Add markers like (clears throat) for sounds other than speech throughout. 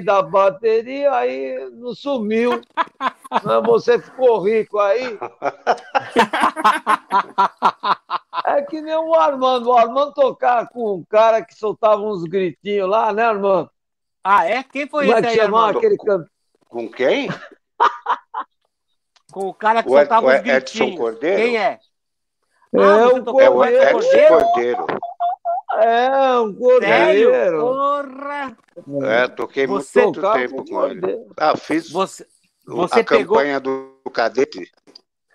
da bateria, aí não sumiu. (laughs) Mas você ficou rico aí. (laughs) É que nem o Armando. O Armando tocava com um cara que soltava uns gritinhos lá, né, Armando? Ah, é? Quem foi Como é esse que aí, Armando? aquele canto? Com quem? (laughs) Com o cara que O Ed- soltava os Edson gritinhos. Cordeiro? Quem é? É Ah, você o tocou É o Edson Edson Cordeiro? É, um cordeiro. Porra! É, toquei Você muito tempo com ele. Ah, fiz Você, você a pegou. campanha do cadete,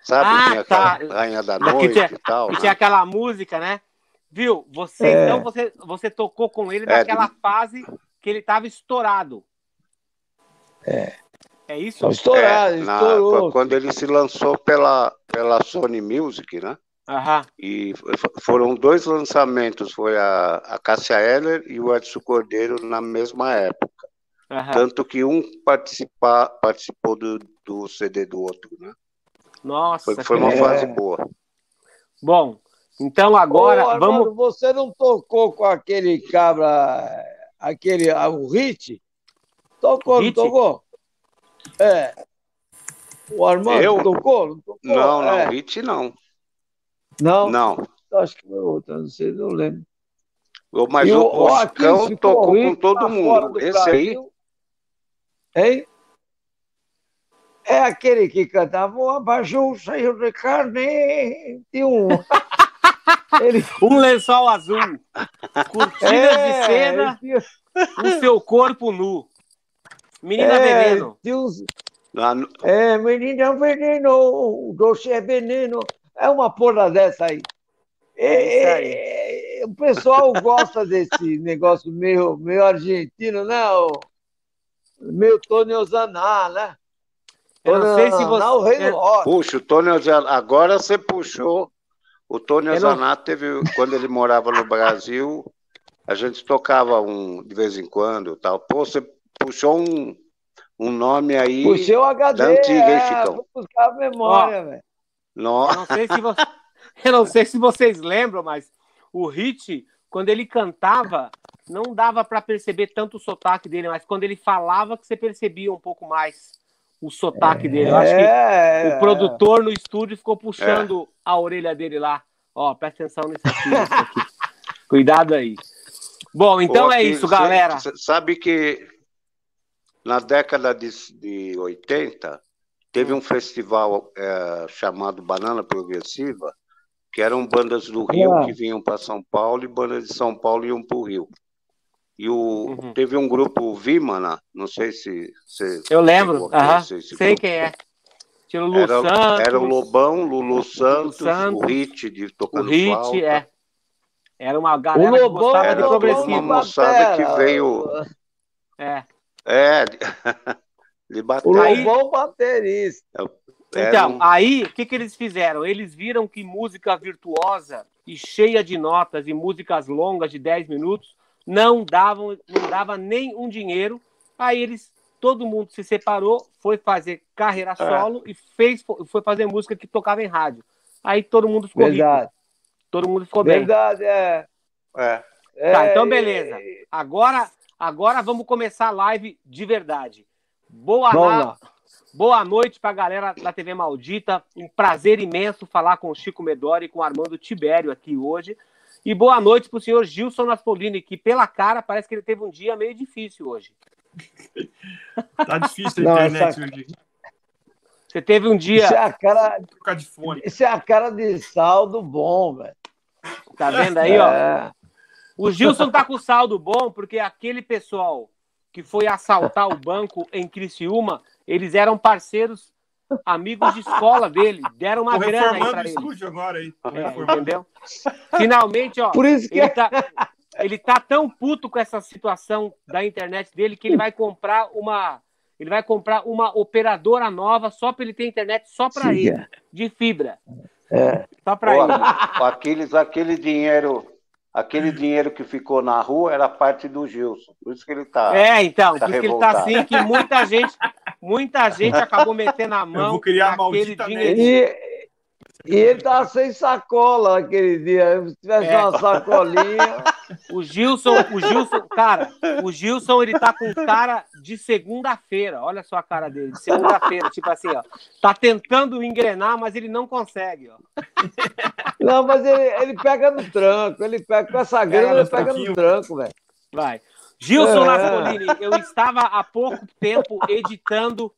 sabe? Ah, Tinha aquela tá. rainha da Que noite tinha- e tal. Que né? tinha aquela música, né? Viu? Você, É. então, você, você tocou com ele É, naquela de- fase que ele tava estourado. É. É isso? Estourado, É, na- estourou. quando ele se lançou pela, pela Sony Music, né? Aham. E foram dois lançamentos, foi a, a Cássia Eller e o Edson Cordeiro na mesma época. aham. Tanto que um participa, participou do, do CD do outro, né? Nossa. Foi, foi uma É. fase boa. Bom, então agora Ô, Armando, vamos. você não tocou com aquele cabra, aquele, ah, o Hit? Tocou, Hit? não tocou? É. O Armando Eu? tocou? Não, tocou? Não, não, É. hit não. Não? Não. Acho que foi outra, não sei, não lembro. Mas E o, o Oscão tocou rico, com todo tá mundo. do Esse aí, Brasil. Hein? É aquele que cantava o abajur cheio de carne. Tem um. (laughs) Ele, Um lençol azul, cortinas É, de cena, tinha- o seu corpo nu. Menina é, Veneno. uns- lá no- É, menina veneno, o doce é veneno. É uma porra dessa aí. É, É isso é, o pessoal gosta desse (laughs) negócio meio, meio argentino, né? O, meio Tony Ozaná, né? Eu não sei se Ozaná, o rei você. do rock. Puxa, o Tony Ozanato, agora você puxou. O Tony Eu não- teve, quando ele morava no Brasil, a gente tocava um de vez em quando, tal. Pô, você puxou um, um nome aí. Puxei o HD, da antiga, hein, é, Chicão? vou buscar a memória, velho. Eu Nossa, não sei se você- (laughs) eu não sei se vocês lembram, mas o Hit, quando ele cantava, não dava para perceber tanto o sotaque dele, mas quando ele falava que você percebia um pouco mais o sotaque dele. Eu acho que É, o produtor no estúdio ficou puxando a orelha dele lá. Ó, presta atenção nisso aqui, nisso aqui. (laughs) Cuidado aí. Bom, então Pô, é isso, galera. sabe que na década de, de 80 teve um festival é, chamado Banana Progressiva, que eram bandas do Rio Ah. que vinham para São Paulo e bandas de São Paulo iam para o Rio. E o, Uhum. teve um grupo Vimana, não sei se você. Eu lembro. esse sei grupo. quem é. Tinha o Lu Era, Santos. era o Lobão, Lulu Santos, Santos, o Hit de O tocando Hit, flauta. é. Era uma galera O Lobão que gostava era de o progressivo. uma moçada que veio- É. É, de, de O Lobão baterista. Era Então, um- aí, o que, que eles fizeram? Eles viram que música virtuosa e cheia de notas e músicas longas de 10 minutos não davam, não dava nem um dinheiro. Aí eles, todo mundo se separou, foi fazer carreira solo e fez, foi fazer música que tocava em rádio. Aí todo mundo ficou rico. Verdade. Todo mundo ficou bem. Verdade, é. é. é Tá, então beleza. Agora, agora vamos começar a live de verdade. Boa, na-. Boa noite para a galera da TV Maldita. Um prazer imenso falar com o Chico Medori e com o Armando Tibério aqui hoje. E boa noite para o senhor Gilson Naspolini, que pela cara parece que ele teve um dia meio difícil hoje. (laughs) Tá difícil a Não, internet essa- hoje. Você teve um dia, Isso é a cara, de fone. isso é a cara de saldo bom, velho. tá vendo aí, ó? É. O Gilson tá com saldo bom porque aquele pessoal que foi assaltar o banco em Criciúma, eles eram parceiros, amigos de escola dele, deram uma Tô grana aí o ele. estúdio agora aí. É, entendeu? Finalmente, ó, Por isso que ele tá, ele tá tão puto com essa situação da internet dele que ele vai comprar uma ele vai comprar uma operadora nova só para ele ter internet só para ele, de fibra, É. só para ele. aqueles, aquele dinheiro, aquele dinheiro que ficou na rua era parte do Gilson. Por isso que ele tá. É, então, Tá por isso que ele tá revoltado. assim, que muita gente, muita gente acabou metendo a mão vou criar a naquele maldita dinheiro. E, e ele tava sem sacola aquele dia. Se tivesse É. uma sacolinha. O Gilson, o Gilson, cara, o Gilson, ele tá com cara de segunda-feira. Olha só a cara dele, de segunda-feira, tipo assim, ó. Tá tentando engrenar, mas ele não consegue, ó. Não, mas ele, ele pega no tranco, ele pega com essa grana, ele pega no tranco, velho. Vai. Gilson É. Naspolini, eu estava há pouco tempo editando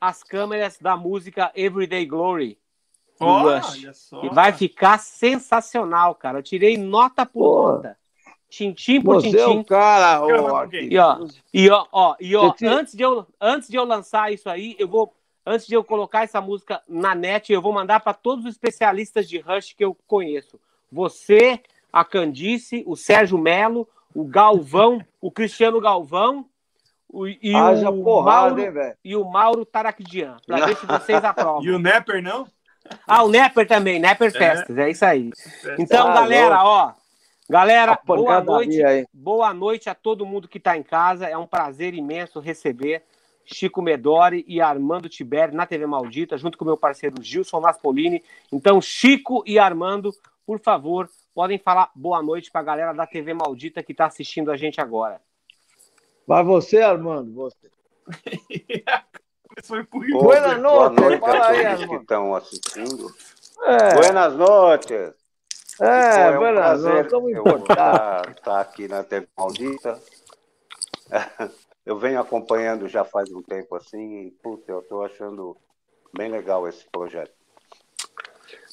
as câmeras da música Everyday Glory. do Rush. Olha só. E vai ficar sensacional, cara. Eu tirei nota por Pô. nota. Tintim por Você é tintim. o cara? Arthur. E ó, e ó, ó, e ó Você antes, de eu, antes de eu lançar isso aí, eu vou. Antes de eu colocar essa música na net, eu vou mandar para todos os especialistas de Rush que eu conheço. Você, a Candice, o Sérgio Melo, o Galvão, o Cristiano Galvão o, e, Haja o porrada, Mauro, hein, e o Mauro Tarakdian, para ver se vocês (laughs) aprovam. E o Nepper, não? Ah, o Nepper também, Nepper Festas, é isso aí. Então, Tá galera, ó. Galera, boa noite. aí. Boa noite a todo mundo que está em casa. É um prazer imenso receber Chico Medori e Armando Tiberi na TV Maldita, junto com meu parceiro Gilson Naspolini. Então, Chico e Armando, por favor, podem falar boa noite para a galera da TV Maldita que está assistindo a gente agora. Vai você, Armando, você. Foi por Boa, Buenas boa noches, noite fala a aí, todos que estão assistindo. É, Buenas noches. Pô, é, um prazer estar tá aqui na TV Maldita. (laughs) Eu venho acompanhando já faz um tempo assim, e, puta, eu estou achando bem legal esse projeto.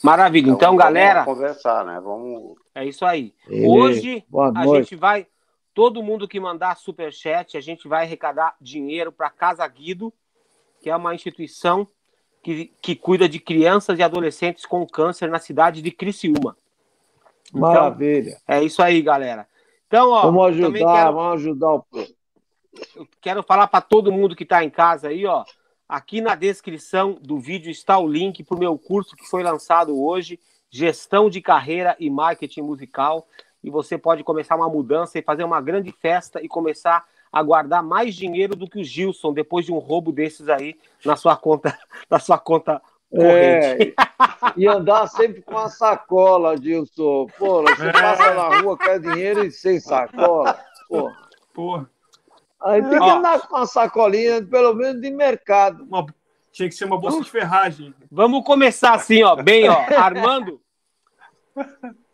Maravilha. Então, vamos galera, conversar, né? Vamos. é isso aí. Ele- Hoje Boa a noite. gente vai. Todo mundo que mandar superchat, a gente vai arrecadar dinheiro para Casa Guido, que é uma instituição que, que cuida de crianças e adolescentes com câncer na cidade de Criciúma. Então, Maravilha. é isso aí, galera. Então, ó, Vamos ajudar, quero, vamos ajudar o povo. eu quero falar para todo mundo que está em casa aí, ó. Aqui na descrição do vídeo está o link para o meu curso que foi lançado hoje, Gestão de Carreira e Marketing Musical. E você pode começar uma mudança e fazer uma grande festa e começar a guardar mais dinheiro do que o Gilson depois de um roubo desses aí na sua conta, (laughs) na sua conta corrente. É, e andar sempre com a sacola, Gilson. Pô, você É. passa na rua, quer dinheiro e sem sacola. Pô, Porra, aí tem que Ó. andar com uma sacolinha, pelo menos de mercado. uma- tinha que ser uma bolsa de ferragem. Vamos começar assim, ó, bem, ó, (laughs) Armando.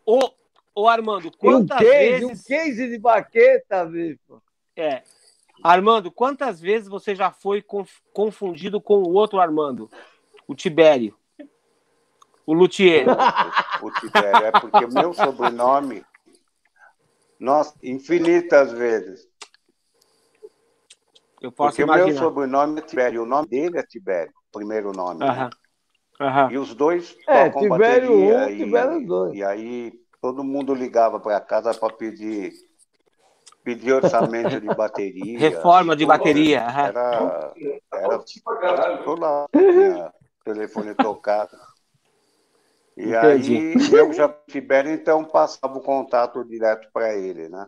Ô, ô Armando, E um quantas case, um vezes case de baqueta, bicho. É. Armando, quantas vezes você já foi conf- confundido com o outro Armando? O Tibério. O Luthier. (laughs) O Tibério, é porque o meu sobrenome, nossa, infinitas vezes. Eu posso Porque o meu imaginar. sobrenome é Tibério, o nome dele é Tibério, primeiro nome. né? Aham. Aham. E os dois É, tocam Tibério bateria um, e, Tibério dois. E aí todo mundo ligava para casa para pedir pedir orçamento de bateria. Reforma de bateria. aham. Era, era toda telefone tocado. E Entendi. aí eu já Tibério então passava o contato direto para ele, né?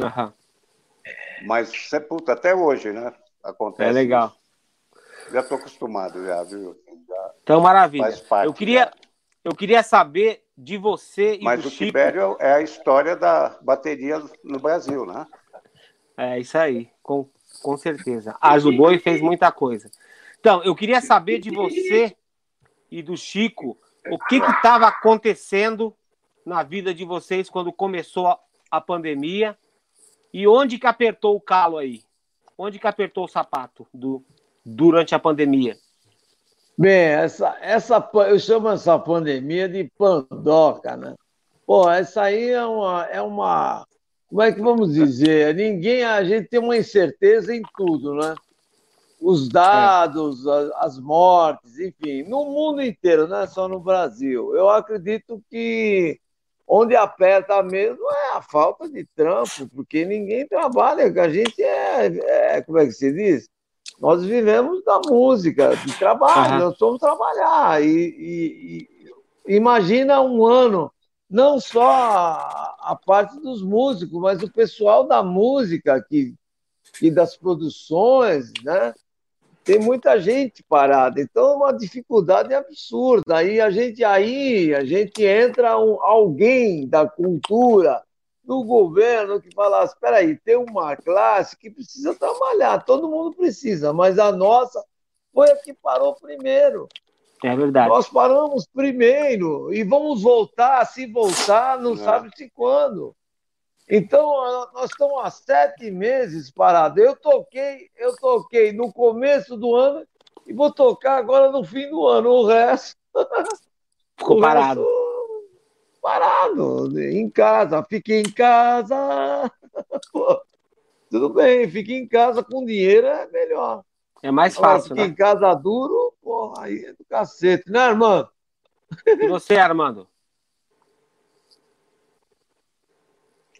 Aham. Mas cê, puta, até hoje, né? Acontece. É legal. isso. Já estou acostumado já, viu? Já Então, maravilha. parte. Eu queria, já. eu queria saber de você e Mas do o Chico. Tibério é a história da bateria no Brasil, né? É isso aí, com, com certeza. Ajudou e fez muita coisa. Então, eu queria saber de você e do Chico o que estava acontecendo na vida de vocês quando começou a, a pandemia e onde que apertou o calo aí? Onde que apertou o sapato do, durante a pandemia? Bem, essa, essa, eu chamo essa pandemia de pandoca, né? Pô, essa aí é uma, é uma, como é que vamos dizer? Ninguém, a gente tem uma incerteza em tudo, né? Os dados, a- as mortes, enfim, no mundo inteiro, não é só no Brasil. Eu acredito que onde aperta mesmo é a falta de trampo, porque ninguém trabalha, que a gente é, é, como é que se diz? Nós vivemos da música, de trabalho, Aham. nós somos trabalhar. E, e- e imagina um ano, não só a, a parte dos músicos, mas o pessoal da música que, e das produções, né? Tem muita gente parada, então é uma dificuldade absurda. Aí a gente aí a gente entra um, alguém da cultura no governo que falasse: espera aí, tem uma classe que precisa trabalhar, todo mundo precisa, mas a nossa foi a que parou primeiro. É verdade. Nós paramos primeiro e vamos voltar, se voltar, não É. sabe-se quando. Então, nós estamos há sete meses parados. Eu toquei, eu toquei no começo do ano e vou tocar agora no fim do ano. O resto. (laughs) Ficou parado. parado. Em casa. Fique em casa. (laughs) Pô, tudo bem, fique em casa com dinheiro é melhor. É mais Agora, fácil, fique né? em casa duro, porra, aí é do cacete, né, irmão? E você, Armando?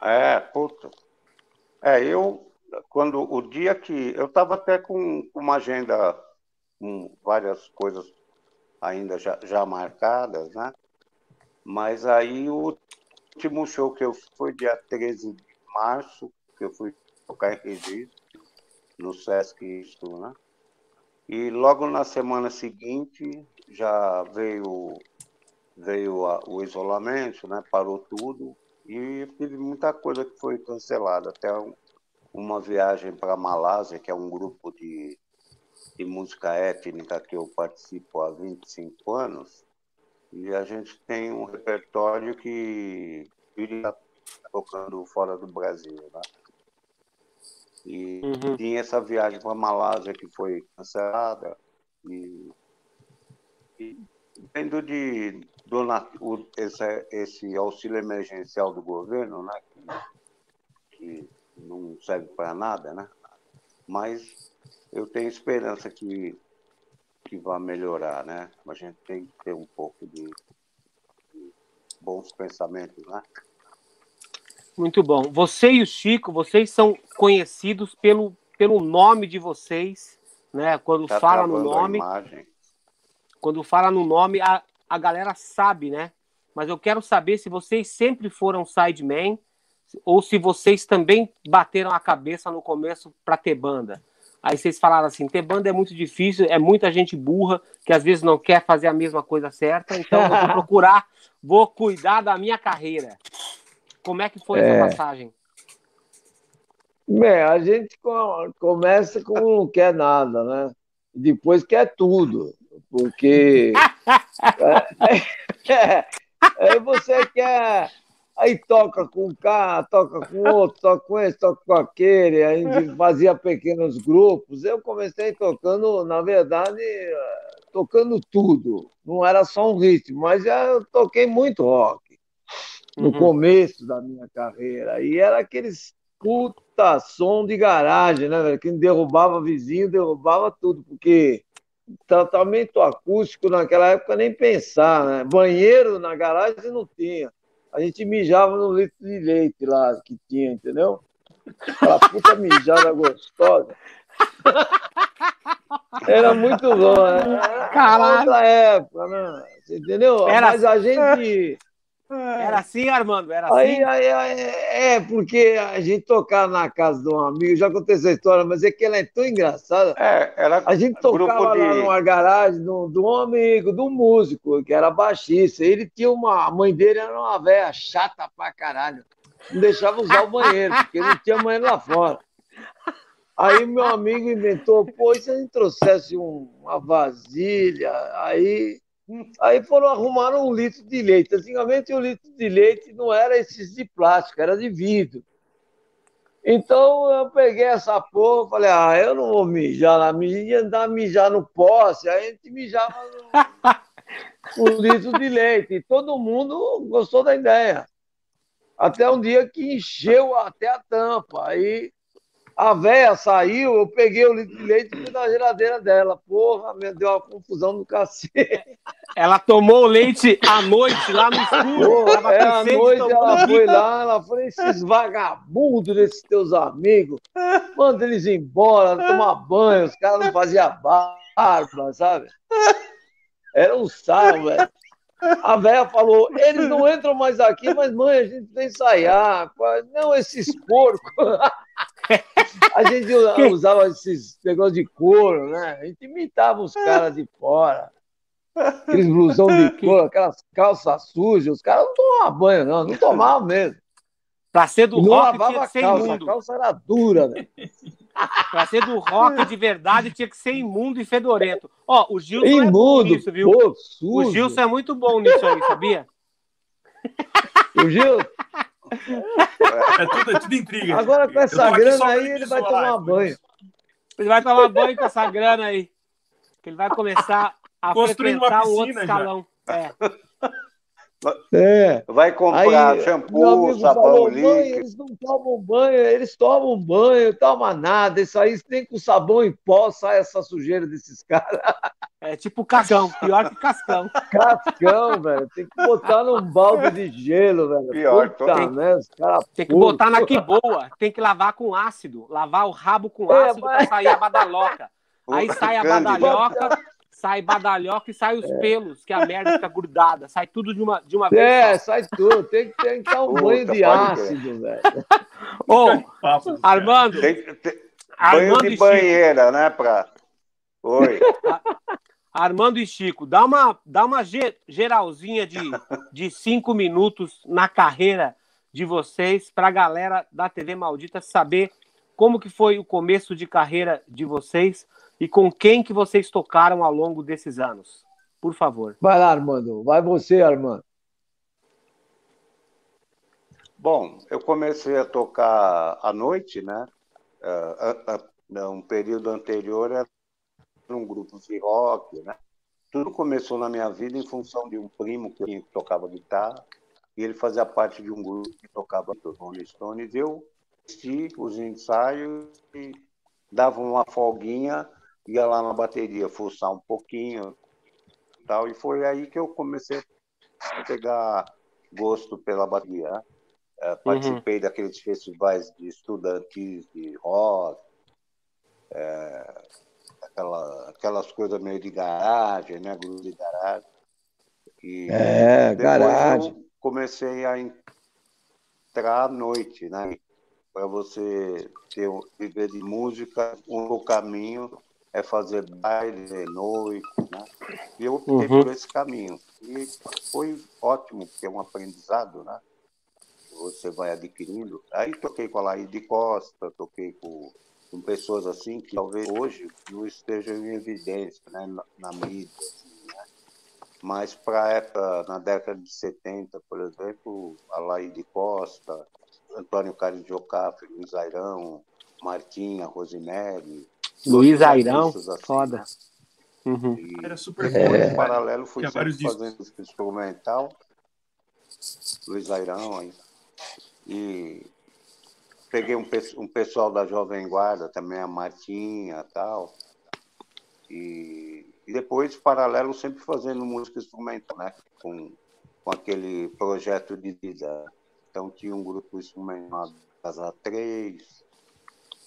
É, puta. É, eu, quando o dia que. Eu estava até com uma agenda com várias coisas ainda já, já marcadas, né? Mas aí o último show que eu fui dia 13 de março, que eu fui tocar em registro, no Sesc Isto, né? E logo na semana seguinte já veio, veio a- o isolamento, né? Parou tudo. E teve muita coisa que foi cancelada, até um- uma viagem para Malásia, que é um grupo de, de música étnica que eu participo há 25 anos, e a gente tem um repertório que iria tocando fora do Brasil, né? E Uhum. tinha essa viagem para Malásia que foi cancelada, e, e Vendo de dona, o, esse, esse auxílio emergencial do governo, né, que, que não serve para nada, né? Mas eu tenho esperança que, que vai melhorar, né? A gente tem que ter um pouco de, de bons pensamentos, né? Muito bom. Você e o Chico, vocês são conhecidos pelo, pelo nome de vocês, né? Quando Tá fala no nome, quando fala no nome, a, a galera sabe, né? Mas eu quero saber se vocês sempre foram sidemen ou se vocês também bateram a cabeça no começo para ter banda. Aí vocês falaram assim, ter banda é muito difícil, é muita gente burra que às vezes não quer fazer a mesma coisa certa, então eu vou (laughs) procurar, vou cuidar da minha carreira. Como é que foi É. essa passagem? Bem, a gente co- começa com não quer nada, né? Depois quer tudo, porque é, é, aí você quer, aí toca com um cara, toca com outro, toca com esse, toca com aquele, a gente fazia pequenos grupos. Eu comecei tocando, na verdade, tocando tudo. Não era só um ritmo, mas já eu toquei muito rock no Uhum. começo da minha carreira. E era aqueles puta som de garagem, né, velho? Quem derrubava vizinho, derrubava tudo, porque tratamento acústico naquela época nem pensar, né? Banheiro na garagem não tinha. A gente mijava no litro de leite lá que tinha, entendeu? Aquela puta mijada gostosa. Era muito bom, né? Era Caralho. outra época, né? Você entendeu? Era- Mas a gente. Era assim, Armando? Era assim? Aí, aí, aí, é, porque a gente tocava na casa de um amigo, já contei essa história, mas é que ela é tão engraçada. É, era A gente tocava lá de- numa garagem de um de um amigo, de um músico, que era baixista. Ele tinha uma. A mãe dele era uma velha chata pra caralho. Não deixava usar o banheiro, porque não tinha banheiro lá fora. Aí meu amigo inventou, pô, e se a gente trouxesse um- uma vasilha? Aí, aí foram arrumar um litro de leite. Antigamente o litro de leite não era esses de plástico, era de vidro. Então eu peguei essa porra, falei, ah, eu não vou mijar lá, ia andar mijar no poste, aí a gente mijava no, (laughs) no litro de leite. E todo mundo gostou da ideia. Até um dia que encheu até a tampa. Aí a véia saiu, eu peguei o litro de leite e fui na geladeira dela. Porra, me deu uma confusão do cacete. Ela tomou o leite à noite lá no escuro. Porra, é, à noite ela no foi lá, ela falou, esses vagabundos desses teus amigos, manda eles embora, tomar banho, os caras não faziam barba, sabe? Era um sarro, velho. A velha falou, eles não entram mais aqui, mas mãe, a gente tem que ensaiar. Não, esses porcos. (laughs) A gente usava esses negócios de couro, né? A gente imitava os caras de fora. Aqueles blusão de (laughs) couro, aquelas calças sujas. Os caras não tomavam banho, não. Não tomavam mesmo. Pra ser do E não rock tinha lavava que a ser calça, a imundo. calça era dura, né? (laughs) Pra ser do rock de verdade tinha que ser imundo e fedorento. Ó, o Gilson é bom Imundo, nisso, viu? pô, O. Gilson é muito bom nisso aí, sabia? O Gil, É tudo, é tudo intriga. agora com essa grana aí, ele vai tomar banho. Ele vai tomar banho com essa grana aí. Que ele vai começar a Construindo uma frequentar um outro escalão. É. É. Vai comprar Aí, meu shampoo, amigo sabão falou, líquido. eles não tomam banho, eles tomam banho, toma nada, isso aí nem com sabão em pó sai essa sujeira desses (laughs) caras. É tipo cascão, pior que cascão. (laughs) Cascão, velho, tem que botar num balde de gelo, velho. Pior, Puta, tô- né, Tem que botar na que boa, tem que lavar com ácido, lavar o rabo com É, ácido mas- pra sair a badaloca. (laughs) Aí sai a badalhoca, sai badalhoca e sai os pelos, que a merda fica grudada. Sai tudo de uma, de uma vez. É, sai tudo, tem que, tem que dar um banho de ácido, velho. Ô, Armando, Tem, ter Armando banho e de Chico, banheira, né? Pra... Oi. (laughs) Armando e Chico, dá uma, dá uma ge- geralzinha de, de cinco minutos na carreira de vocês para a galera da TV Maldita saber como que foi o começo de carreira de vocês e com quem que vocês tocaram ao longo desses anos. Por favor. Vai lá, Armando, vai você, Armando. Bom, eu comecei a tocar à noite, né? Ah, ah, ah, um período anterior era um grupo de rock, né? Tudo começou na minha vida em função de um primo que tocava guitarra e ele fazia parte de um grupo que tocava Rolling Stones. Eu assisti os ensaios e dava uma folguinha, ia lá na bateria forçar um pouquinho, tal. E foi aí que eu comecei a pegar gosto pela bateria. né? Eh, participei daqueles festivais de estudantis de rock, eh, aquela, aquelas coisas meio de garagem, né? Grupo de garagem. E É, garagem. comecei a entrar à noite, né? Para você ter, um- viver de música, o caminho é fazer baile, noite, né? E eu optei Uhum. por esse caminho. E foi ótimo, porque é um aprendizado, né? Você vai adquirindo. Aí toquei com a Laíde Costa, toquei com, com pessoas assim que talvez hoje não estejam em evidência, né? Na, na mídia, assim, né? Mas para a época, na década de 70, por exemplo, a Laíde Costa, Antônio Carlos de Ocafre, Luiz Airão, Martinha, Rosinelli. Luiz Airão, assim, foda. Uhum. Era super bom, em paralelo, fui Tinha sempre discos. fazendo música instrumental. Luiz Airão aí. E peguei um, um pessoal da Jovem Guarda, também a Martinha e tal. E, e depois, paralelo, sempre fazendo música instrumental, né? Com, com aquele projeto de vida. Então tinha um grupo instrumental Casa 3.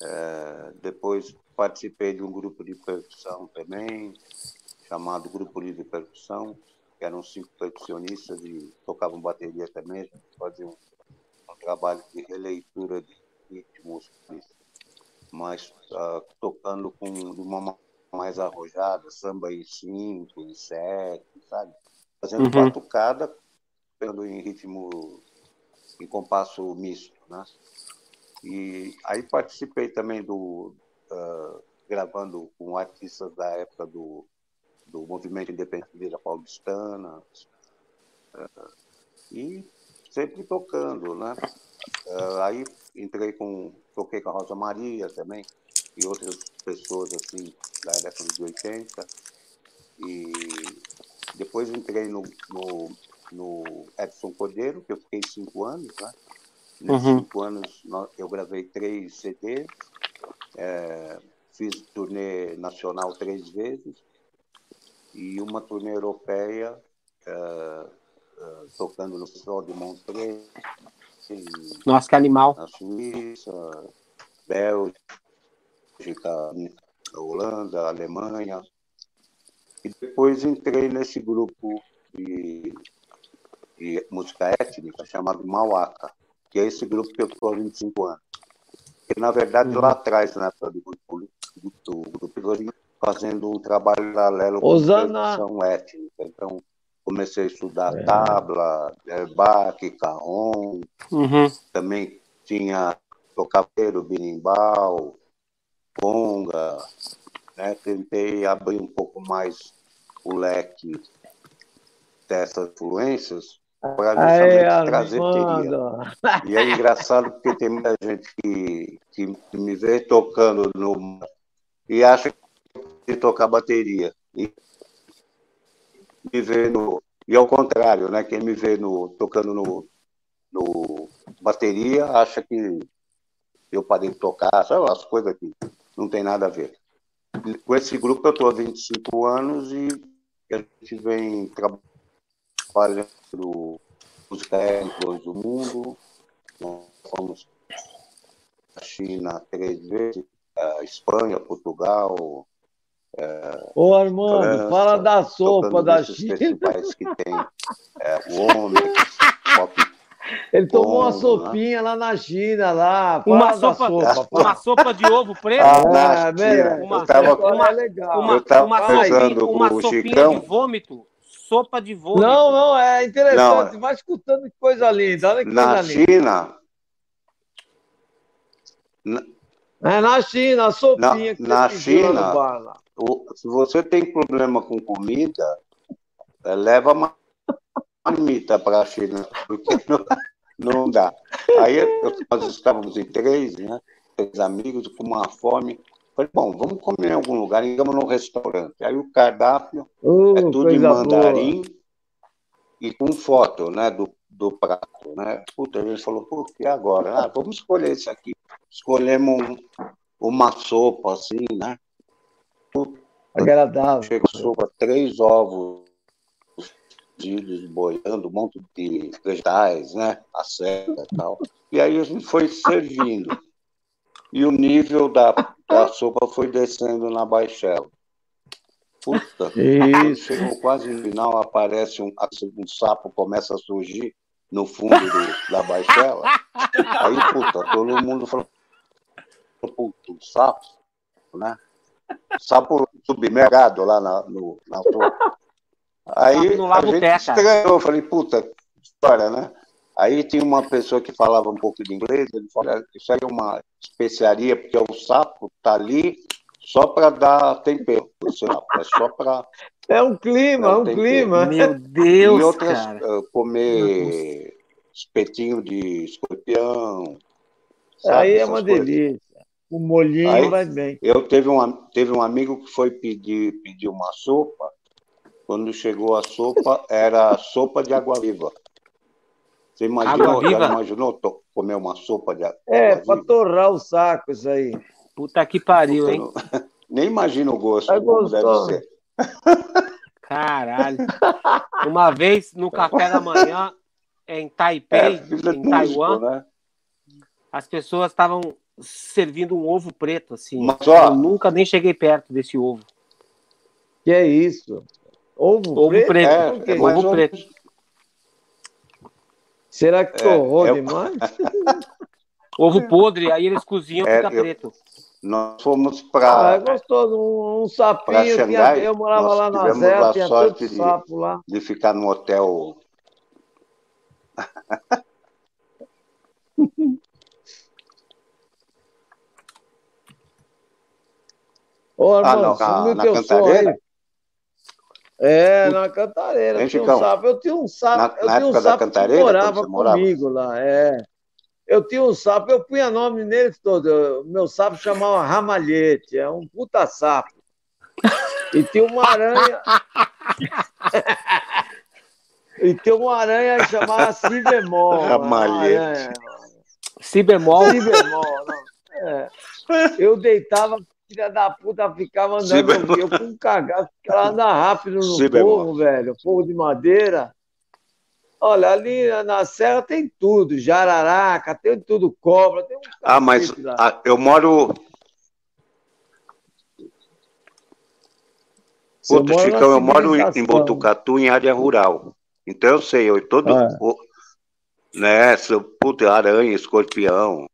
É, depois participei de um grupo de percussão também, chamado Grupo Livre Percussão, que eram cinco percussionistas e tocavam bateria também, a gente fazia um, um trabalho de releitura de ritmos, mas ah, tocando com de uma ma- mais arrojada, samba em cinco, em sete, sabe? Fazendo Uhum. batucada, tocando em ritmo, em compasso misto, né? E aí participei também do ah, gravando com artistas da época do, do movimento independente da paulistana ah, e sempre tocando, né? Ah, aí entrei com toquei com a Rosa Maria também e outras pessoas assim da década de 80 e depois entrei no, no, no Edson Cordeiro que eu fiquei cinco anos, né? Nesses Uhum. cinco anos eu gravei três CDs, é, fiz turnê nacional três vezes e uma turnê europeia é, é, tocando no Festival de Montreux, Nossa, que animal. na Suíça, Bélgica, Holanda, Alemanha. E depois entrei nesse grupo de, de música étnica chamado Mauaca, que é esse grupo que eu estou há 25 anos. E, na verdade, Uhum. lá atrás, na época do grupo, do grupo, fazendo um trabalho paralelo com Osana. percussão étnica. Então, comecei a estudar é. tabla, é, baque, carrom, uhum. também tinha tocaveiro, birimbau, ponga, né? Tentei abrir um pouco mais o leque dessas influências para justamente Aê, trazer teoria. E é engraçado porque tem muita gente que, que me vê tocando no e acha que tocar bateria. E me vê no. E ao contrário, né? Quem me vê no, tocando no, no bateria acha que eu parei de tocar, sabe as coisas que não tem nada a ver. Com esse grupo eu estou há 25 anos e a gente vem trabalhando música étnicos do mundo. Nós fomos à China três vezes, a Espanha, Portugal. É, Ô Armando, França, fala da sopa da China. festivais que tem é, o Pop ele tomou uma né? sopinha né? lá na China, lá. Uma sopa, sopa uma sopa de ovo preto? Ah, é, uma, eu tava, uma, legal. Uma, eu tava uma, uma, uma sopinha Chicão. de vômito. Sopa de vômito. Não, não, é interessante. Não, Vai escutando que coisa linda. Olha que na coisa China. Linda. É na China, a sopinha na, que na China, o, se você tem problema com comida, é, leva uma marmita para a China, porque (laughs) não, não dá. Aí nós estávamos em três, né? Três amigos, com uma fome. Falei, bom, vamos comer em algum lugar, íamos num restaurante. Aí o cardápio uh, é tudo em mandarim boa. e com foto, né, do, do prato, né? Puta, a gente falou, por que agora? Ah, vamos escolher esse aqui. Escolhemos um, uma sopa, assim, né? Puta, Agradável. Chega sopa, três ovos filhos boiando, um monte de vegetais, né? A e tal. E aí a gente foi servindo. E o nível da, da sopa foi descendo na baixela. Puta, (laughs) Isso. chegou quase no final, aparece um, um sapo, começa a surgir no fundo do, da baixela. Aí, puta, todo mundo falou, puta, um sapo, né? Sapo submergado lá na, no, na sopa. Aí no a gente estranhou, eu falei, puta, história, né? Aí tinha uma pessoa que falava um pouco de inglês, ele falou, isso aí é uma especiaria, porque o sapo tá ali só para dar tempero, é só para... (laughs) É um clima, é um tempero. clima. Meu Deus, E outras, cara. Uh, comer espetinho de escorpião. Sabe, aí é uma coisas. delícia. O molhinho aí, vai bem. Eu teve um, teve um amigo que foi pedir, pedir uma sopa, quando chegou a sopa, era sopa de água viva. Você imaginou, já imaginou comer uma sopa de água É, para torrar o saco isso aí. Puta que pariu, hein? (laughs) Nem imagino o gosto, é como deve ser. Caralho. Uma vez, no café da manhã, em Taipei, é, em Taiwan, né? as pessoas estavam servindo um ovo preto, assim. Mas, ó, Eu nunca nem cheguei perto desse ovo. Que é isso? Ovo, ovo preto? preto. É, é ovo preto. Será que torrou é, é demais? (laughs) ovo podre, aí eles cozinham e é, fica preto. Nós fomos para. Ah, é gostoso, um, um sapinho. Xangai, tinha, eu morava lá na Zé, tinha tanto de, sapo lá. De ficar no hotel. Ô, Armando, ah, não, na, na Cantareira? É, na Cantareira. Eu tinha um sapo. Eu tinha um sapo, na, eu na tinha um sapo que morava comigo lá. É. Eu tinha um sapo, eu punha nome nele todo. Meu sapo chamava Ramalhete, é um puta sapo. E tinha uma aranha. e tinha uma aranha que chamava Si bemol. Ramalhete. Si bemol? Si bemol, não. É. Eu deitava filha da puta ficava andando Sim, eu com um cagaço, ela anda rápido no Sim, fogo, velho, fogo de madeira. Olha, ali na serra tem tudo, jararaca, tem tudo, cobra, tem um Ah, mas lá. eu moro. Outro Chicão, eu moro em Botucatu, em área rural. Então eu sei, eu todo. É. O, né, puta, aranha, escorpião,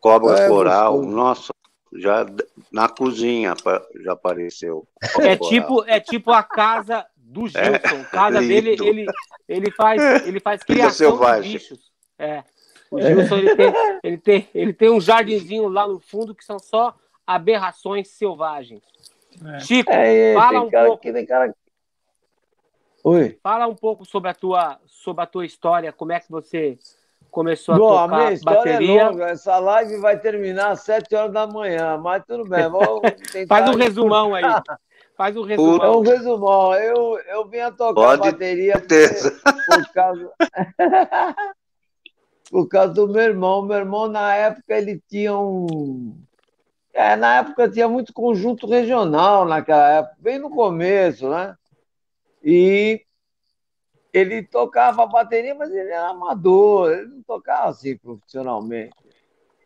cobra é, floral, nossa já na cozinha já apareceu. É tipo, é tipo a casa do Gilson. Casa dele, ele, ele faz, ele faz criação de bichos. É. O Gilson ele tem, ele, tem, ele tem um jardinzinho lá no fundo que são só aberrações selvagens. É. Chico, é, fala um pouco. Cara... Oi. Fala um pouco sobre a tua, sobre a tua história, como é que você começou a Bom, tocar a minha história é bateria. É longa. Essa live vai terminar às 7 horas da manhã, mas tudo bem. (laughs) Faz um resumão aí. Faz um resumão. É um resumão. Eu, eu vim a tocar Pode bateria por, por causa. (laughs) por causa do meu irmão. Meu irmão, na época, ele tinha um. É, na época tinha muito conjunto regional naquela época, bem no começo, né? E ele tocava bateria, mas ele era amador, ele não tocava assim profissionalmente.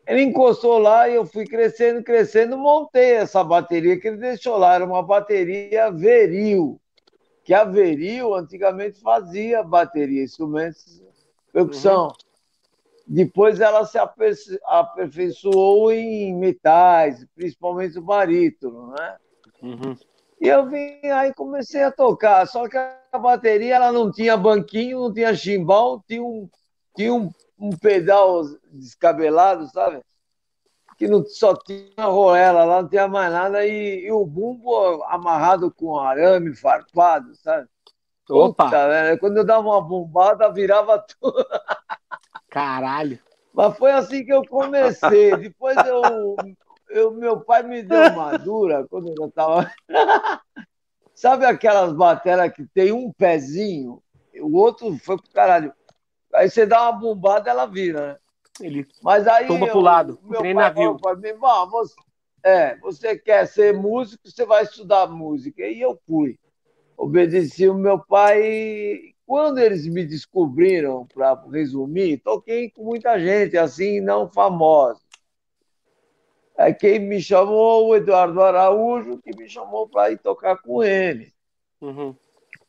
Ele encostou lá e eu fui crescendo, crescendo, montei essa bateria que ele deixou lá. Era uma bateria veril, que a veril antigamente fazia bateria, instrumentos percussão. Uhum. Depois ela se aperfeiçoou em metais, principalmente o barítono, né? Uhum. E eu vim aí comecei a tocar, só que a bateria ela não tinha banquinho, não tinha chimbal, tinha um, tinha um, um pedal descabelado, sabe? Que não, só tinha roela lá, não tinha mais nada, e, e o bumbo amarrado com arame farpado, sabe? Opa! Puta, quando eu dava uma bombada, virava (laughs) tudo. Caralho! Mas foi assim que eu comecei. Depois eu eu, meu pai me deu uma dura quando eu estava. (laughs) Sabe aquelas bateras que tem um pezinho, o outro foi pro caralho. Aí você dá uma bombada, ela vira, né? Ele Mas aí toma pro lado, meu pai navio. Falou mim, você, é, você quer ser músico, você vai estudar música. E eu fui. Obedeci o meu pai. Quando eles me descobriram, para resumir, toquei com muita gente, assim, não famosa. Aí quem me chamou, o Eduardo Araújo, que me chamou para ir tocar com ele. Uhum.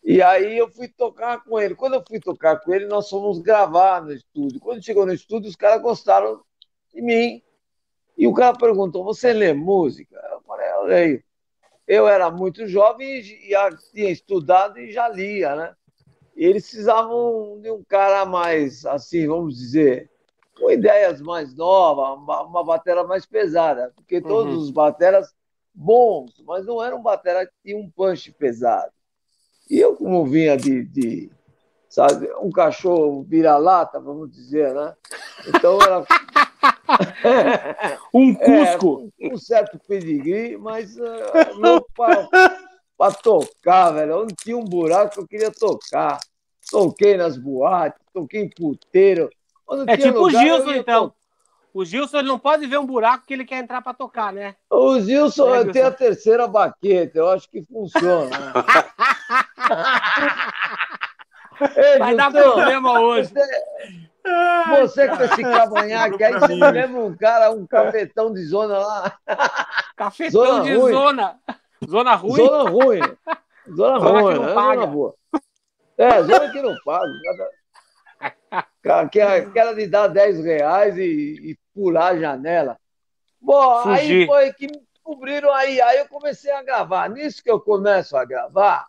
E aí eu fui tocar com ele. Quando eu fui tocar com ele, nós fomos gravar no estúdio. Quando chegou no estúdio, os caras gostaram de mim. E o cara perguntou: Você lê música? Eu falei: Eu leio. Eu era muito jovem e já tinha estudado e já lia, né? E eles precisavam de um cara mais, assim, vamos dizer, com ideias mais novas, uma, uma batera mais pesada, porque todos uhum. os bateras bons, mas não era um batera que tinha um punch pesado. E eu, como vinha de, de sabe, um cachorro vira-lata, vamos dizer, né? Então era. (laughs) um Cusco! É, um certo pedigree, mas uh, para tocar, velho, onde tinha um buraco eu queria tocar. Toquei nas boates, toquei em puteiro é tipo lugar, o Gilson, então. O Gilson ele não pode ver um buraco que ele quer entrar para tocar, né? O Gilson é, tem a terceira baqueta, eu acho que funciona. (laughs) Ei, Vai Gilson, dar problema hoje. Você, você com esse cavanhaque aí, você me lembra um cara, um cafetão de zona lá. Cafetão zona de ruim. zona. Zona ruim? Zona ruim. Zona, zona ruim, que não é paga. Zona boa. É, zona que não paga. Aquela de dar 10 reais e, e pular a janela. Bom, Fugir. aí foi que me descobriram aí. Aí eu comecei a gravar. Nisso que eu começo a gravar,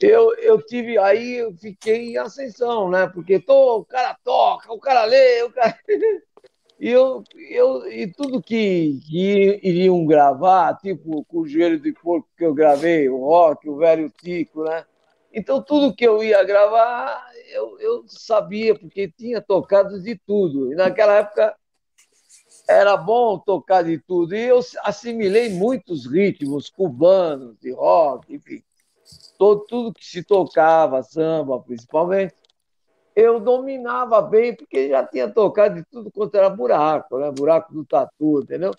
eu, eu tive aí, eu fiquei em ascensão, né? Porque tô, o cara toca, o cara lê, o cara. (laughs) E, eu, eu, e tudo que, que iriam gravar, tipo com o joelho de porco que eu gravei, o rock, o velho Tico, né? Então, tudo que eu ia gravar, eu, eu sabia, porque tinha tocado de tudo. E naquela época era bom tocar de tudo. E eu assimilei muitos ritmos cubanos, de rock, enfim. Todo, tudo que se tocava, samba principalmente, eu dominava bem, porque já tinha tocado de tudo quanto era buraco, né? buraco do tatu, entendeu?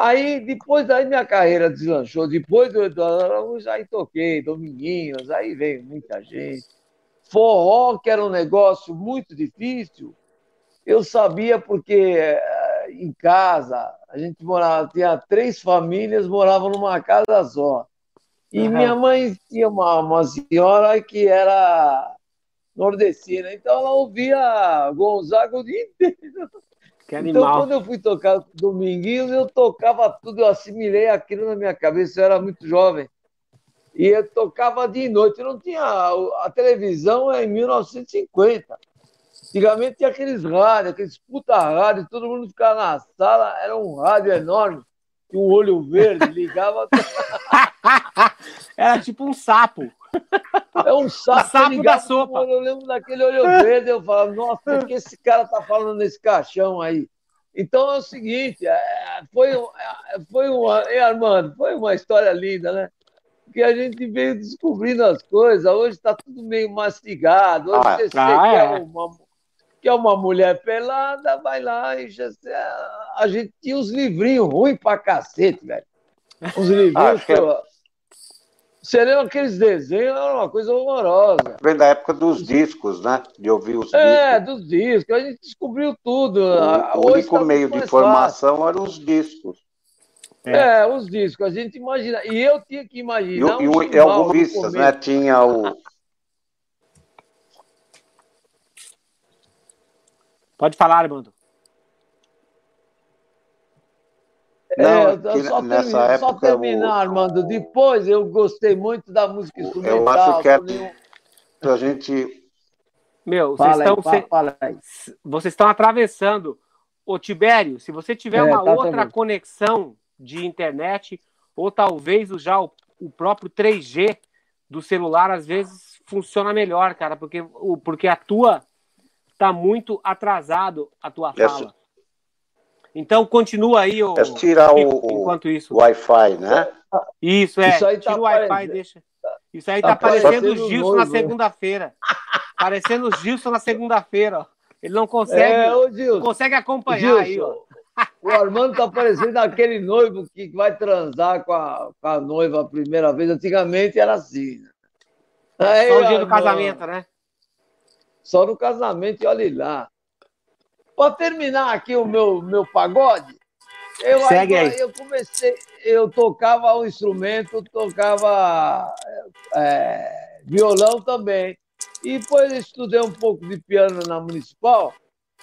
Aí, depois daí, minha carreira deslanchou. Depois do Eduardo Araújo, aí toquei Dominguinhos, aí veio muita gente. Forró, que era um negócio muito difícil, eu sabia porque eh, em casa, a gente morava, tinha três famílias, moravam numa casa só. E uhum. minha mãe tinha uma, uma senhora que era nordestina, então ela ouvia Gonzaga o dia (laughs) inteiro. Que então, animal. Então, quando eu fui tocar Dominguinhos, eu tocava tudo, eu assimilei aquilo na minha cabeça, eu era muito jovem. E eu tocava de noite, não tinha. A televisão é em 1950. Antigamente tinha aqueles rádios, aqueles puta rádios, todo mundo ficava na sala, era um rádio enorme, tinha um olho verde, ligava. (laughs) era tipo um sapo. É um sapo, o sapo da sopa. Eu lembro daquele olho verde, eu falava, nossa, o que esse cara tá falando nesse caixão aí? Então é o seguinte, é, foi, é, foi uma, hein, Armando, foi uma história linda, né? Porque a gente veio descobrindo as coisas, hoje está tudo meio mastigado, hoje ah, você, ah, quer, é. uma, quer uma mulher pelada, vai lá e já, a gente tinha uns livrinhos ruins pra cacete, velho. Uns livrinhos ah, que eu, você lembra aqueles desenhos, era uma coisa horrorosa. Vem da época dos discos, né? De ouvir os é, discos. É, dos discos. A gente descobriu tudo. O, o único tá meio de informação eram os discos. É. é. os discos. A gente imagina. E eu tinha que imaginar. E, um e, e algumas pistas, né? Tinha o. Pode falar, Armando. Não, é, só, nessa terminar, época, só terminar, o... Armando. Depois eu gostei muito da música instrumental. Eu acho que é nenhum... a gente. Meu, vocês estão, aí, fala, vocês estão atravessando. Ô, Tibério, se você tiver é, uma tá outra também. conexão de internet, ou talvez já o, o próprio 3G do celular, às vezes funciona melhor, cara, porque, porque a tua tá muito atrasado, a tua fala. Então continua aí o. É tirar o, enquanto isso. Wi-Fi, né? Isso é. Isso aí tá Tira o Wi-Fi, deixa. Isso aí tá, tá parecendo o Gilson na segunda-feira. parecendo o Gilson na segunda-feira, ó. Ele não consegue, é, ô, Gilson, consegue acompanhar Gilson, aí, ó. O Armando tá parecendo aquele noivo que vai transar com a, com a noiva a primeira vez. Antigamente era assim. Né? Aí, Só o dia Armando, do casamento, né? Só no casamento, e olhe lá. Para terminar aqui o meu, meu pagode, eu, Segue aí, eu comecei, eu tocava um instrumento, tocava é, violão também. E depois estudei um pouco de piano na municipal,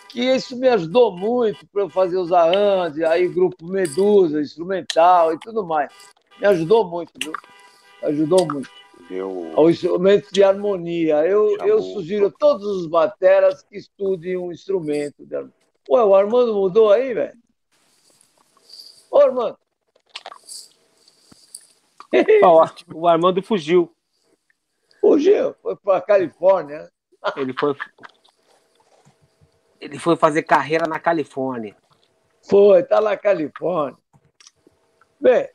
que isso me ajudou muito para eu fazer os arranjos, aí grupo Medusa, instrumental e tudo mais. Me ajudou muito, viu? Ajudou muito. Eu... Ao instrumento de harmonia. Eu, eu sugiro a todos os bateras que estudem um instrumento. De harmonia. Ué, o Armando mudou aí, velho? Ô, Armando. o Armando fugiu. Fugiu, foi para Califórnia. Ele foi. Ele foi fazer carreira na Califórnia. Foi, tá na Califórnia. Bem,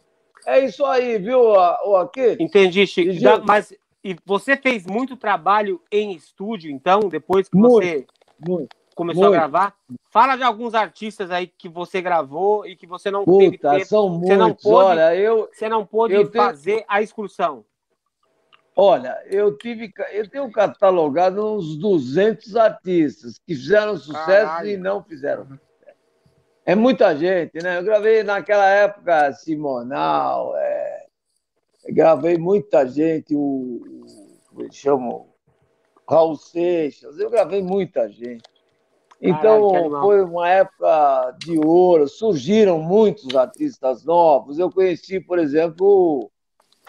é isso aí, viu, o aqui? Entendi, Chico. Mas e você fez muito trabalho em estúdio, então, depois que muito, você muito, começou muito. a gravar? Fala de alguns artistas aí que você gravou e que você não Puta, teve tempo. São muitos. Você não pôde, Olha, eu, você não pôde fazer tenho... a excursão. Olha, eu tive, eu tenho catalogado uns 200 artistas que fizeram sucesso Caralho. e não fizeram. É muita gente, né? Eu gravei naquela época Simonal, é... gravei muita gente, o, como eles chamam, Raul Seixas, eu gravei muita gente. Então, Caralho, foi uma época de ouro, surgiram muitos artistas novos. Eu conheci, por exemplo,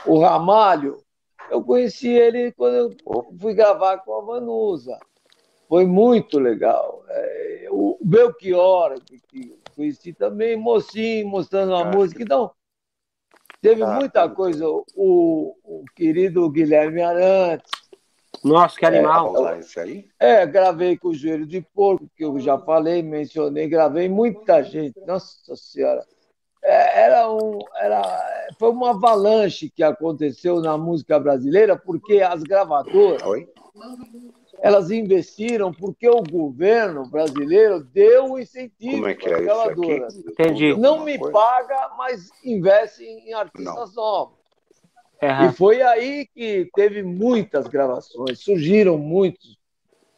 o, o Ramalho, eu conheci ele quando eu fui gravar com a Vanusa. Foi muito legal. É, o Belchior, que, conheci também, mocinho, mostrando uma música. Então, teve tá, muita coisa. O, o querido Guilherme Arantes. Nossa, que animal! É, é, gravei com o Joelho de Porco, que eu já falei, mencionei, gravei muita gente. Nossa Senhora! É, era um, era, foi uma avalanche que aconteceu na música brasileira, porque as gravadoras Oi? Elas investiram porque o governo brasileiro deu o incentivo Como é que é isso aqui? Entendi. Não me paga, mas investe em artistas Não. novos. Uhum. E foi aí que teve muitas gravações, surgiram muitos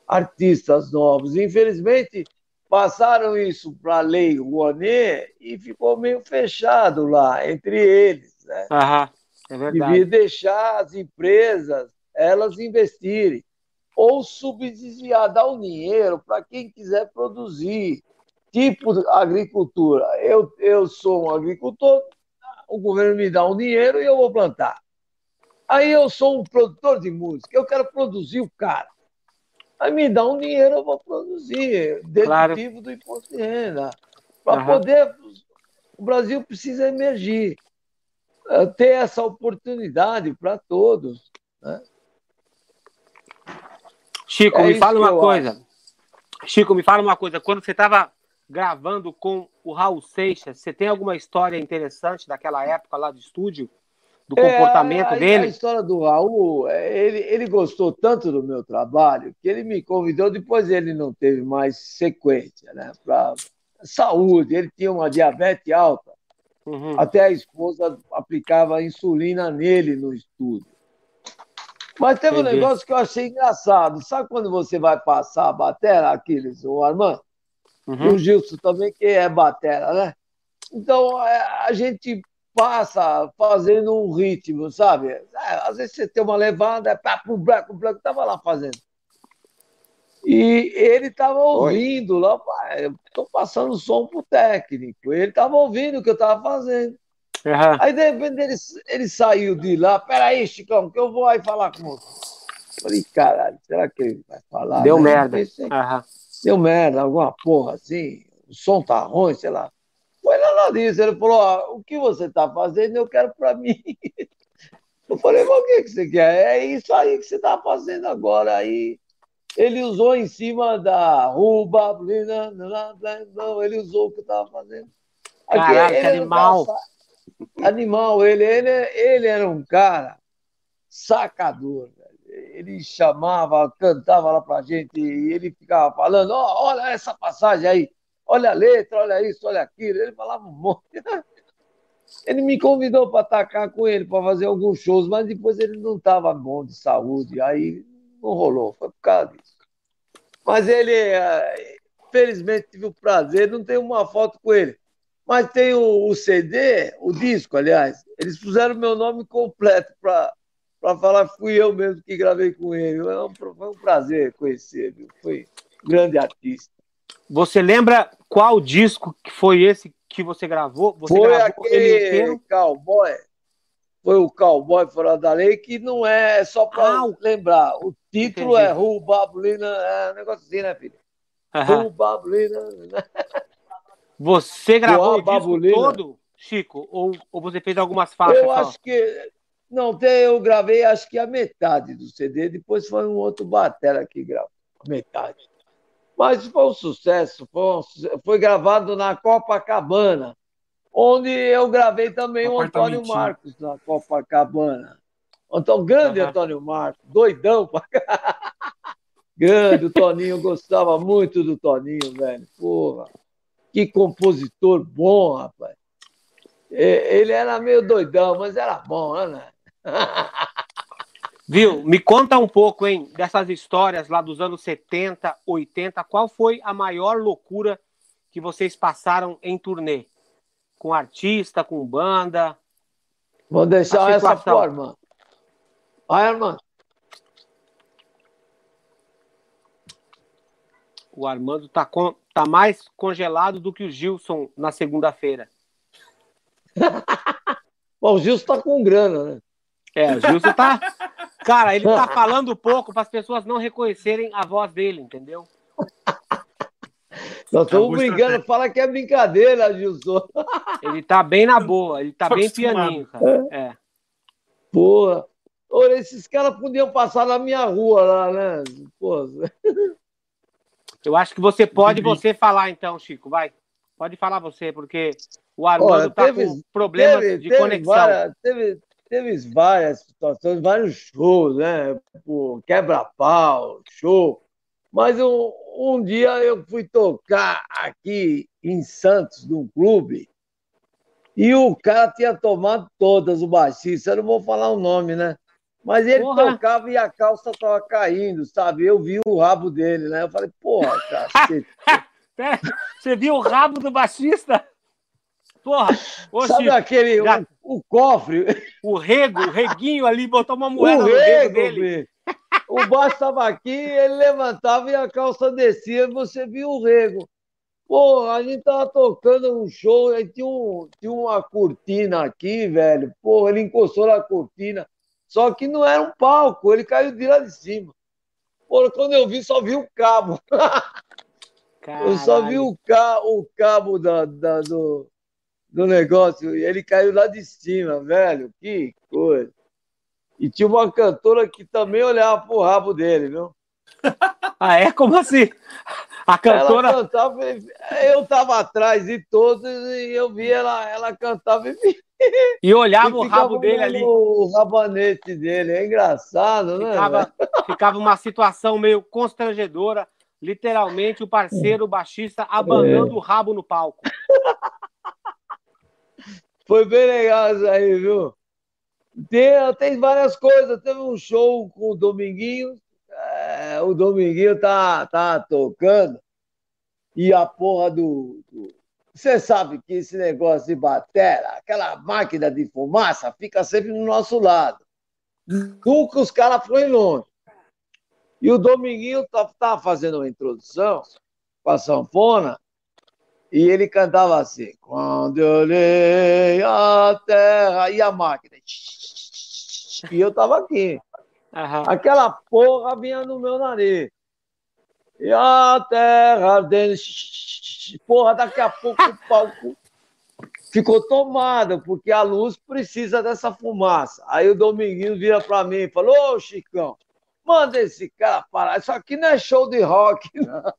artistas novos. Infelizmente, passaram isso para a lei Rouanet e ficou meio fechado lá entre eles. Né? Uhum. É verdade. Devia deixar as empresas elas investirem ou subsidiar, dar o um dinheiro para quem quiser produzir. Tipo de agricultura. Eu, eu sou um agricultor, o governo me dá um dinheiro e eu vou plantar. Aí eu sou um produtor de música, eu quero produzir o cara. Aí me dá um dinheiro, eu vou produzir, dedutivo claro. do imposto de renda. Para uhum. poder. O Brasil precisa emergir, eh, ter essa oportunidade para todos. Né? Chico, é me fala uma coisa. Acho. Chico, me fala uma coisa. Quando você estava gravando com o Raul Seixas, você tem alguma história interessante daquela época lá do estúdio? do comportamento é, a, dele? A história do Raul, é, ele, ele gostou tanto do meu trabalho que ele me convidou, depois ele não teve mais sequência, né? Para saúde, ele tinha uma diabetes alta. Uhum. Até a esposa aplicava insulina nele no estúdio. Mas teve Entendi. um negócio que eu achei engraçado. Sabe quando você vai passar a batera, Aquiles, o Armando? Uhum. E o Gilson também, que é batera, né? Então, é, a gente passa fazendo um ritmo, sabe? É, às vezes você tem uma levada, é pá, pro branco, o branco estava lá fazendo. E ele estava ouvindo lá, estou passando som pro técnico. Ele estava ouvindo o que eu estava fazendo. Uhum. Aí, de repente, ele, ele saiu de lá. Peraí, Chicão, que eu vou aí falar com você. Falei, caralho, será que ele vai falar? Deu né? merda. Uhum. Deu merda, alguma porra assim. O som tá ruim, sei lá. Foi nada disso. Ele falou: ó, o que você está fazendo, eu quero para mim. (laughs) Eu falei, mas o que, que você quer? É isso aí que você está fazendo agora. Aí ele usou em cima da ruba, ele usou o que eu estava fazendo. Caraca, ele animal. Animal, ele, ele, ele era um cara sacador. Ele chamava, cantava lá pra gente e ele ficava falando: ó, olha essa passagem aí olha a letra, olha isso, olha aquilo. Ele falava um monte. (laughs) Ele me convidou para atacar com ele, para fazer alguns shows, mas depois ele não estava bom de saúde, aí não rolou, foi por causa disso. Mas ele, eh, felizmente, tive o prazer, não tenho uma foto com ele, mas tem o, o CD, o disco, aliás, eles puseram meu nome completo para para falar que fui eu mesmo que gravei com ele. Foi um, foi um prazer conhecer, viu? foi um grande artista. Você lembra qual disco que foi esse que você gravou? Você foi gravou aquele Cowboy. Foi o Cowboy Fora da Lei, que não é só para ah, lembrar. O título entendi. é Babulina, é um negócio assim, né, filho? Ru Babulina. (laughs) Você gravou o disco todo, Chico? Ou, ou você fez algumas faixas? Eu acho que. Não, eu gravei acho que a metade do CD, depois foi um outro batera que gravou. Metade. Mas foi um sucesso, foi, um foi gravado na Copacabana, onde eu gravei também o Antônio Marcos na Copacabana. Então, grande uhum. Antônio Marcos, doidão pra (laughs) Grande, o Toninho, gostava muito do Toninho, velho. Porra, que compositor bom, rapaz. Ele era meio doidão, mas era bom, né? Viu? Me conta um pouco, hein, dessas histórias lá dos anos 70, 80. Qual foi a maior loucura que vocês passaram em turnê? Com artista, com banda? Vou deixar essa forma. Vai, Armando. O Armando tá, com, tá mais congelado do que o Gilson na segunda-feira. (laughs) o Gilson tá com grana, né? É, o Gilson tá. (laughs) Cara, ele tá falando pouco para as pessoas não reconhecerem a voz dele, entendeu? Nós estamos brincando, fala que é brincadeira, Gilson. (laughs) Ele tá bem na boa, ele tá bem pianinho, cara. É. Porra. Olha, esses caras podiam passar na minha rua lá, né? Porra. Eu acho que você pode você falar então, Chico, vai. Pode falar você, porque o Armando tá com problemas teve, de teve conexão. Várias, teve, teve várias situações, vários shows, né? Quebra-pau, show. Mas um, um dia eu fui tocar aqui em Santos, num clube, e o cara tinha tomado todas, o baixista, eu não vou falar o nome, né? Mas ele porra. tocava e a calça estava caindo, sabe? Eu vi o rabo dele, né? Eu falei, porra, cacete. (laughs) Você viu o rabo do baixista? Porra, Sabe Chico, aquele, já... o, o, cofre? O rego, o reguinho ali, botou uma moeda o no rego, dele. O baixo estava aqui, ele levantava e a calça descia, e você viu o rego. Pô, a gente tava tocando um show, aí tinha, um, tinha uma cortina aqui, velho. Pô, ele encostou na cortina. Só que não era um palco, ele caiu de lá de cima. Pô, quando eu vi, só vi o cabo. (laughs) Eu só vi o, ca o cabo da, da, do, do negócio. E ele caiu lá de cima, velho. Que coisa. E tinha uma cantora que também olhava pro rabo dele, viu? (laughs) Ah, é? Como assim? A cantora. Ela cantava, eu tava atrás de todos e eu vi ela, ela cantava e, e olhava e o rabo dele ali. O rabanete dele, é engraçado, né? Ficava, (laughs) ficava uma situação meio constrangedora. Literalmente, o parceiro o baixista abanando é. o rabo no palco. (laughs) Foi bem legal isso aí, viu? Tem, tem várias coisas. Teve um show com o Dominguinho. O Dominguinho tá, tá tocando. E a porra do. Você sabe que esse negócio de batera, aquela máquina de fumaça, fica sempre no nosso lado. Nunca os caras foram longe. E o Dominguinho estava tá, fazendo uma introdução com a sanfona e ele cantava assim: Quando eu olhei a terra e a máquina. E eu tava aqui. Uhum. Aquela porra vinha no meu nariz. E a terra dele. Porra, daqui a pouco o palco (laughs) ficou tomado, porque a luz precisa dessa fumaça. Aí o Dominguinho vira para mim e falou: Ô, Chicão, manda esse cara parar. Isso aqui não é show de rock, (laughs) não.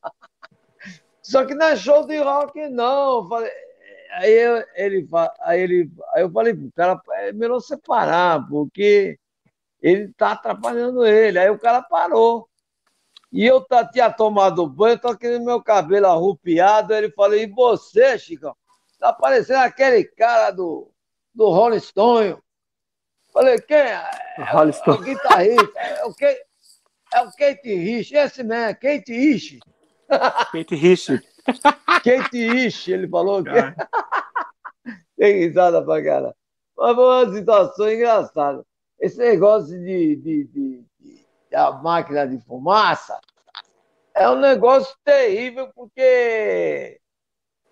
Só que não é show de rock, não. Aí, ele, aí, ele, aí eu falei pro cara, é melhor separar, porque ele tá atrapalhando ele. Aí o cara parou. E eu tá, tinha tomado banho, tô aqui no meu cabelo arrupiado. Ele falou, e você, Chicão? Tá parecendo aquele cara do, do Rolling Stone. Falei, quem é? É o, é o guitarrista. É o, é o Kate Rich. Esse mesmo, Kate Rich. Kate Rich. Kate Rich, ele falou que. (laughs) Tem risada pra cara. Mas foi uma situação engraçada. Esse negócio de, de, de, de, a máquina de fumaça é um negócio terrível porque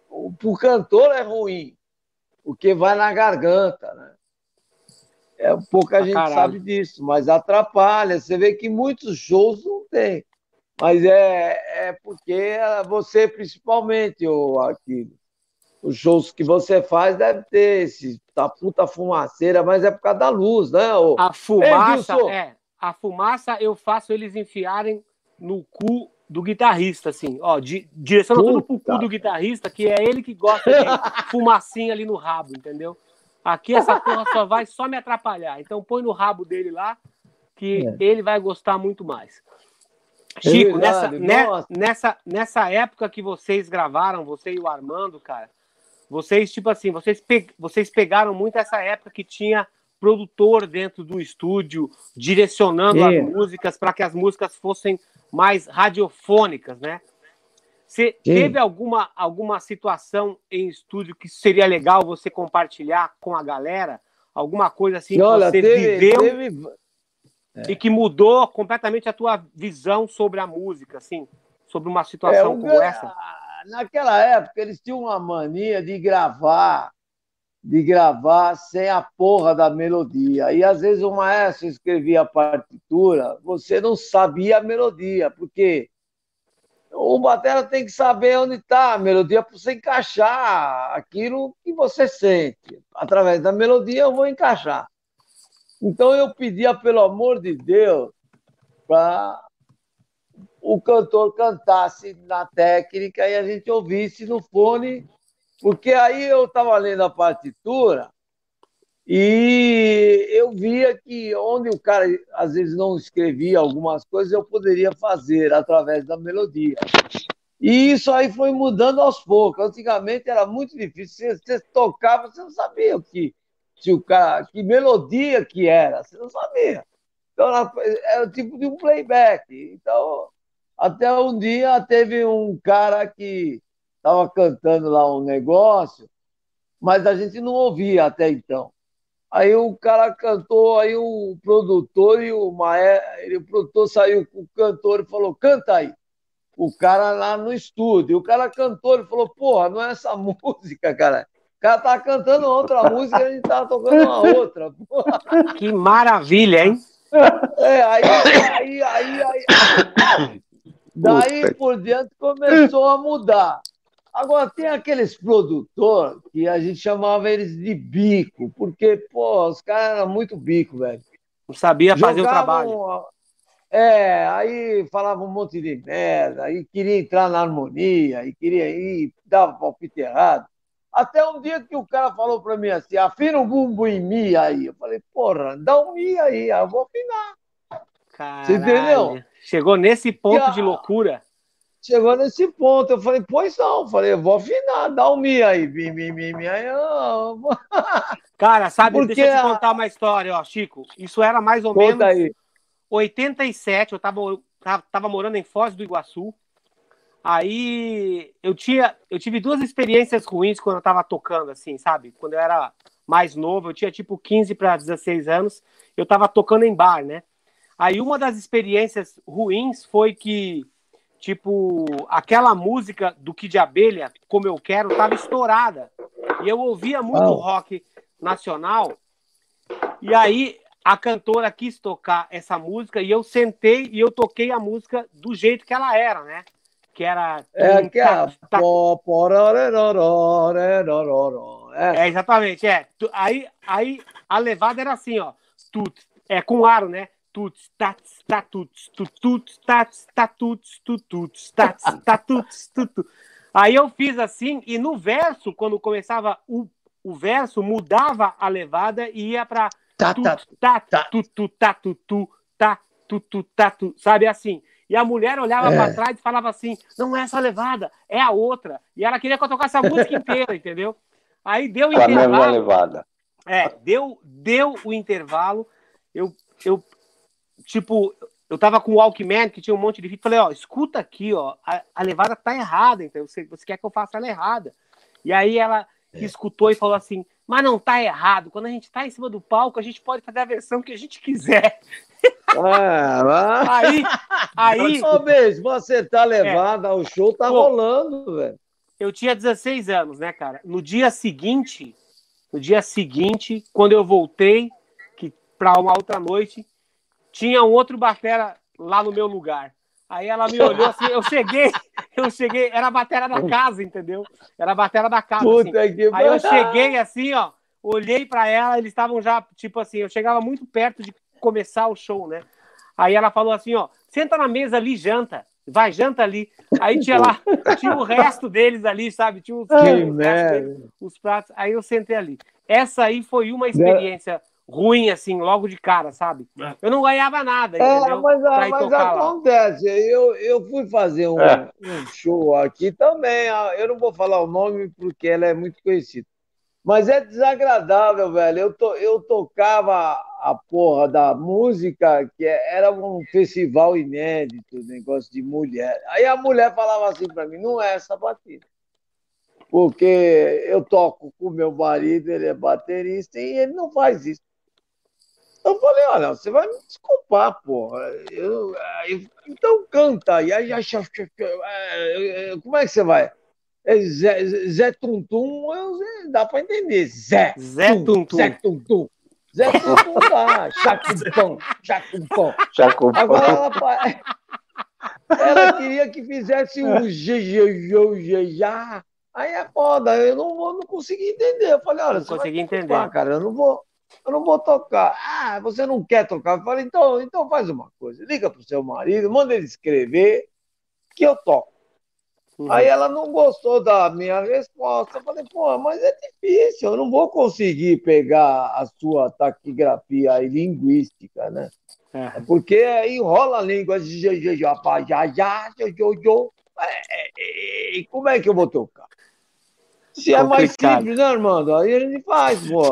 o, o cantor é ruim, porque vai na garganta, né? É, pouca ah, gente caralho. sabe disso, mas atrapalha. Você vê que muitos shows não tem. Mas é, é porque você, principalmente, o Aquilo, os shows que você faz deve ter esse tá puta fumaceira, mas é por causa da luz, né? O... A fumaça, Ei, é, a fumaça eu faço eles enfiarem no cu do guitarrista, assim, ó, di, direcionando tudo pro cu do guitarrista, que é ele que gosta de (laughs) fumacinha ali no rabo, entendeu? Aqui essa porra só vai só me atrapalhar. Então põe no rabo dele lá, que é. ele vai gostar muito mais. É Chico, nessa, né, nessa, nessa época que vocês gravaram, você e o Armando, cara, vocês, tipo assim, vocês, pe vocês pegaram muito essa época que tinha produtor dentro do estúdio, direcionando é. as músicas para que as músicas fossem mais radiofônicas, né? Você teve alguma, alguma situação em estúdio que seria legal você compartilhar com a galera? Alguma coisa assim que Olha, você teve, viveu? Teve é. e que mudou completamente a tua visão sobre a música, assim, sobre uma situação é, como essa? Naquela época, eles tinham uma mania de gravar, de gravar sem a porra da melodia. E às vezes o maestro escrevia a partitura, você não sabia a melodia, porque o batera tem que saber onde está a melodia para você encaixar aquilo que você sente. Através da melodia eu vou encaixar. Então eu pedia, pelo amor de Deus, para o cantor cantasse na técnica e a gente ouvisse no fone, porque aí eu estava lendo a partitura e eu via que onde o cara às vezes não escrevia algumas coisas, eu poderia fazer através da melodia. E isso aí foi mudando aos poucos. Antigamente era muito difícil. Você, você tocava, você não sabia o que se o cara, que melodia que era, você não sabia. Então era, o tipo de um playback. Então, até um dia teve um cara que estava cantando lá um negócio, mas a gente não ouvia até então. Aí o cara cantou, aí o produtor e o maestro, o produtor saiu com o cantor e falou: canta aí. O cara lá no estúdio, o cara cantou, ele falou: porra, não é essa (laughs) música, cara cara tá cantando outra música e a gente tá tocando uma outra. Que maravilha, hein? É, aí, aí, aí, aí. Daí por diante começou a mudar. Agora, tem aqueles produtores que a gente chamava eles de bico, porque, pô, os caras eram muito bico, velho. Não sabia fazer Jogavam, o trabalho. É, aí falava um monte de merda, aí queria entrar na harmonia, e queria ir, dava palpite errado. Até um dia que o cara falou pra mim assim, afina o bumbo em mi aí. Eu falei, porra, dá um mi aí, eu vou afinar. Caralho. Você entendeu? Chegou nesse ponto de loucura. Chegou nesse ponto, eu falei, pois não, eu falei, eu vou afinar, dá um mi aí, mi, mi, mi, mi, aí eu... (laughs) Cara, sabe, Porque deixa eu te contar uma história, ó, Chico. Isso era mais ou Conta menos aí. 87, eu tava, tava, tava morando em Foz do Iguaçu. Aí eu tinha, eu tive duas experiências ruins quando eu tava tocando, assim, sabe? Quando eu era mais novo, eu tinha tipo 15 para 16 anos, eu tava tocando em bar, né? Aí uma das experiências ruins foi que, tipo, aquela música do Kid Abelha, Como Eu Quero, estava estourada. E eu ouvia muito oh. rock nacional. E aí a cantora quis tocar essa música e eu sentei e eu toquei a música do jeito que ela era, né? Que era. É, que é. É, exatamente. É. Aí, aí a levada era assim, ó. É com aro, né? Tuts, tats, tatuts, tututs, tats, tatuts, tututs, tats, (laughs) tatuts, tutu. Aí eu fiz assim, e no verso, quando começava o, o verso, mudava a levada e ia pra tá, tá, tá, tá. tu, tu, tá, tu, tu, tá, tu, tu, tá, tu, sabe assim? E a mulher olhava É. pra trás e falava assim: não é essa levada, é a outra. E ela queria que eu tocasse a música inteira, entendeu? Aí deu o Com a mesma intervalo. levada. É, deu, deu o intervalo. Eu, eu, tipo, eu tava com o Walkman, que tinha um monte de fita. Falei, ó, escuta aqui, ó, a, a levada tá errada, então você, você quer que eu faça ela errada. E aí ela escutou e falou assim, mas não tá errado. Quando a gente tá em cima do palco, a gente pode fazer a versão que a gente quiser. Ah, Aí, aí Ô, beijo, você tá levada, o show tá Pô. rolando, velho. eu tinha 16 anos, né, cara? No dia seguinte, no dia seguinte, quando eu voltei que para uma outra noite, tinha um outro batera lá no meu lugar. Aí ela me olhou assim, eu cheguei, (laughs) eu cheguei, era a batera da casa, entendeu? Era a batera da casa. assim. Aí eu cheguei assim, ó, olhei pra ela, eles estavam já, tipo assim, eu chegava muito perto de começar o show, né? Aí ela falou assim, ó, senta na mesa ali, janta. Vai, janta ali. Aí tinha lá, (laughs) tinha o resto deles ali, sabe? Tinha os, Que o resto merda. deles, os pratos. Aí eu sentei ali. Essa aí foi uma experiência ruim, assim, logo de cara, sabe? Eu não ganhava nada, É, entendeu? mas, ir mas tocar lá. acontece. Eu, eu fui fazer um, É. um show aqui também. ah, Eu não vou falar o nome porque ela é muito conhecida. Mas é desagradável, velho. Eu, to, eu tocava a porra da música, que é- era um festival inédito, negócio de mulher. Aí a mulher falava assim pra mim: não é essa batida. Porque eu toco com meu marido, ele é baterista, e ele não faz isso. Eu falei, olha, você vai me desculpar, porra. Eu, aí, então canta. E aí, é, como é que você vai? É Zé, Zé Tuntum, eu- dá pra entender. Zé. Zé Tuntum. Zé Tuntum. Zé Tuntum dá. Chacumpão, chacumpão. Com... Agora ela, ela queria que fizesse um já. Aí é foda, eu não, vou, não consegui entender. Eu falei, olha, Não você vai consegui entender. cara, eu não vou, eu não vou tocar. Ah, você não quer tocar? Eu falei, então, então faz uma coisa, liga pro seu marido, manda ele escrever que eu toco. Uhum. Aí ela não gostou da minha resposta. Eu falei, pô, mas é difícil, eu não vou conseguir pegar a sua taquigrafia aí linguística, né? É. Porque enrola a língua, já, já, já, já, já, já, já, já. É, é, é, E como é que eu vou tocar? Se é mais simples, né, Armando? Aí a gente faz, pô.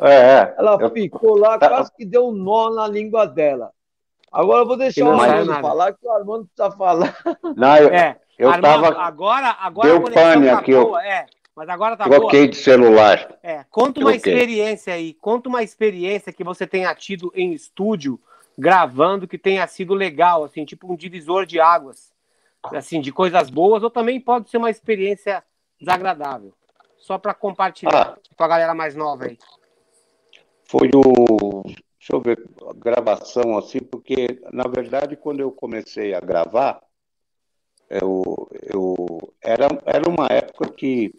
É, é. Ela Eu- ficou lá, quase que deu um nó na língua dela. Agora eu vou deixar não o Armando falar, que o Armando precisa falar. Não, eu, É, eu Armando, tava. agora, agora Deu a conexão pane tá aqui, eu boa, é. Mas agora tá Troquei de celular. É, conta uma Troquei. experiência aí, conta uma experiência que você tenha tido em estúdio, gravando, que tenha sido legal, assim, tipo um divisor de águas, assim, de coisas boas, ou também pode ser uma experiência desagradável. Só para compartilhar ah, com a galera mais nova aí. Foi o. Deixa eu ver, a gravação assim, porque, na verdade, quando eu comecei a gravar, eu, eu, era, era uma época que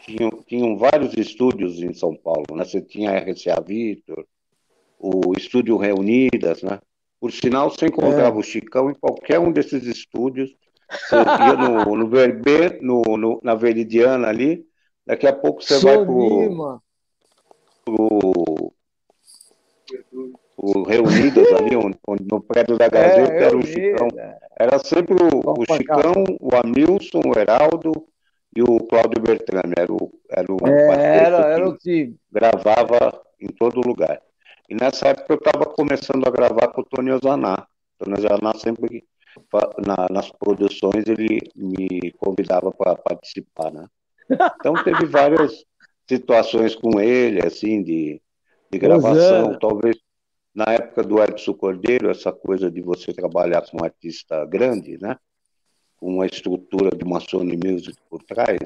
tinham, tinham vários estúdios em São Paulo, né? Você tinha a RCA Victor, o Estúdio Reunidas, né? Por sinal, você encontrava é. o Chicão em qualquer um desses estúdios. Você ia no, no Verbe, no, no, na Veridiana ali, daqui a pouco você vai pro, pro, pro Reunidas ali, onde, no prédio da Gazeta, é, era o Chicão. Era sempre o, o Chicão, o Amilson, o Heraldo e o Cláudio Bertrame. Era o, era o, é, era, era o time. Gravava em todo lugar. E nessa época eu estava começando a gravar com o Tony Ozaná. O Tony Ozaná sempre, na, nas produções, ele me convidava para participar, né? Então teve (laughs) várias situações com ele, assim, de, de gravação. É. Talvez na época do Edson Cordeiro, essa coisa de você trabalhar com um artista grande, né? Com uma estrutura de uma Sony Music por trás.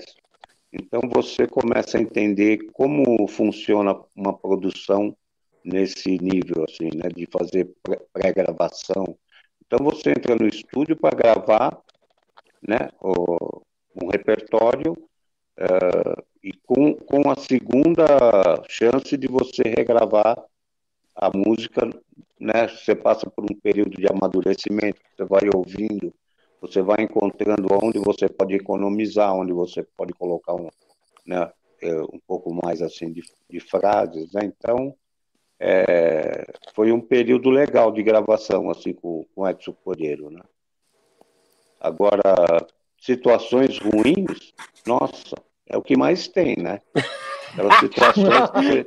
Então você começa a entender como funciona uma produção nesse nível, assim, né, de fazer pré-gravação. Então você entra no estúdio para gravar, né, o, um repertório uh, e com, com a segunda chance de você regravar a música, né, você passa por um período de amadurecimento, você vai ouvindo, você vai encontrando onde você pode economizar, onde você pode colocar um, né, eh, um pouco mais assim de, de frases, né? Então é, foi um período legal de gravação, assim, com, com Edson Cordeiro, né? Agora, situações ruins, nossa, é o que mais tem, né? Aquelas (laughs) situações que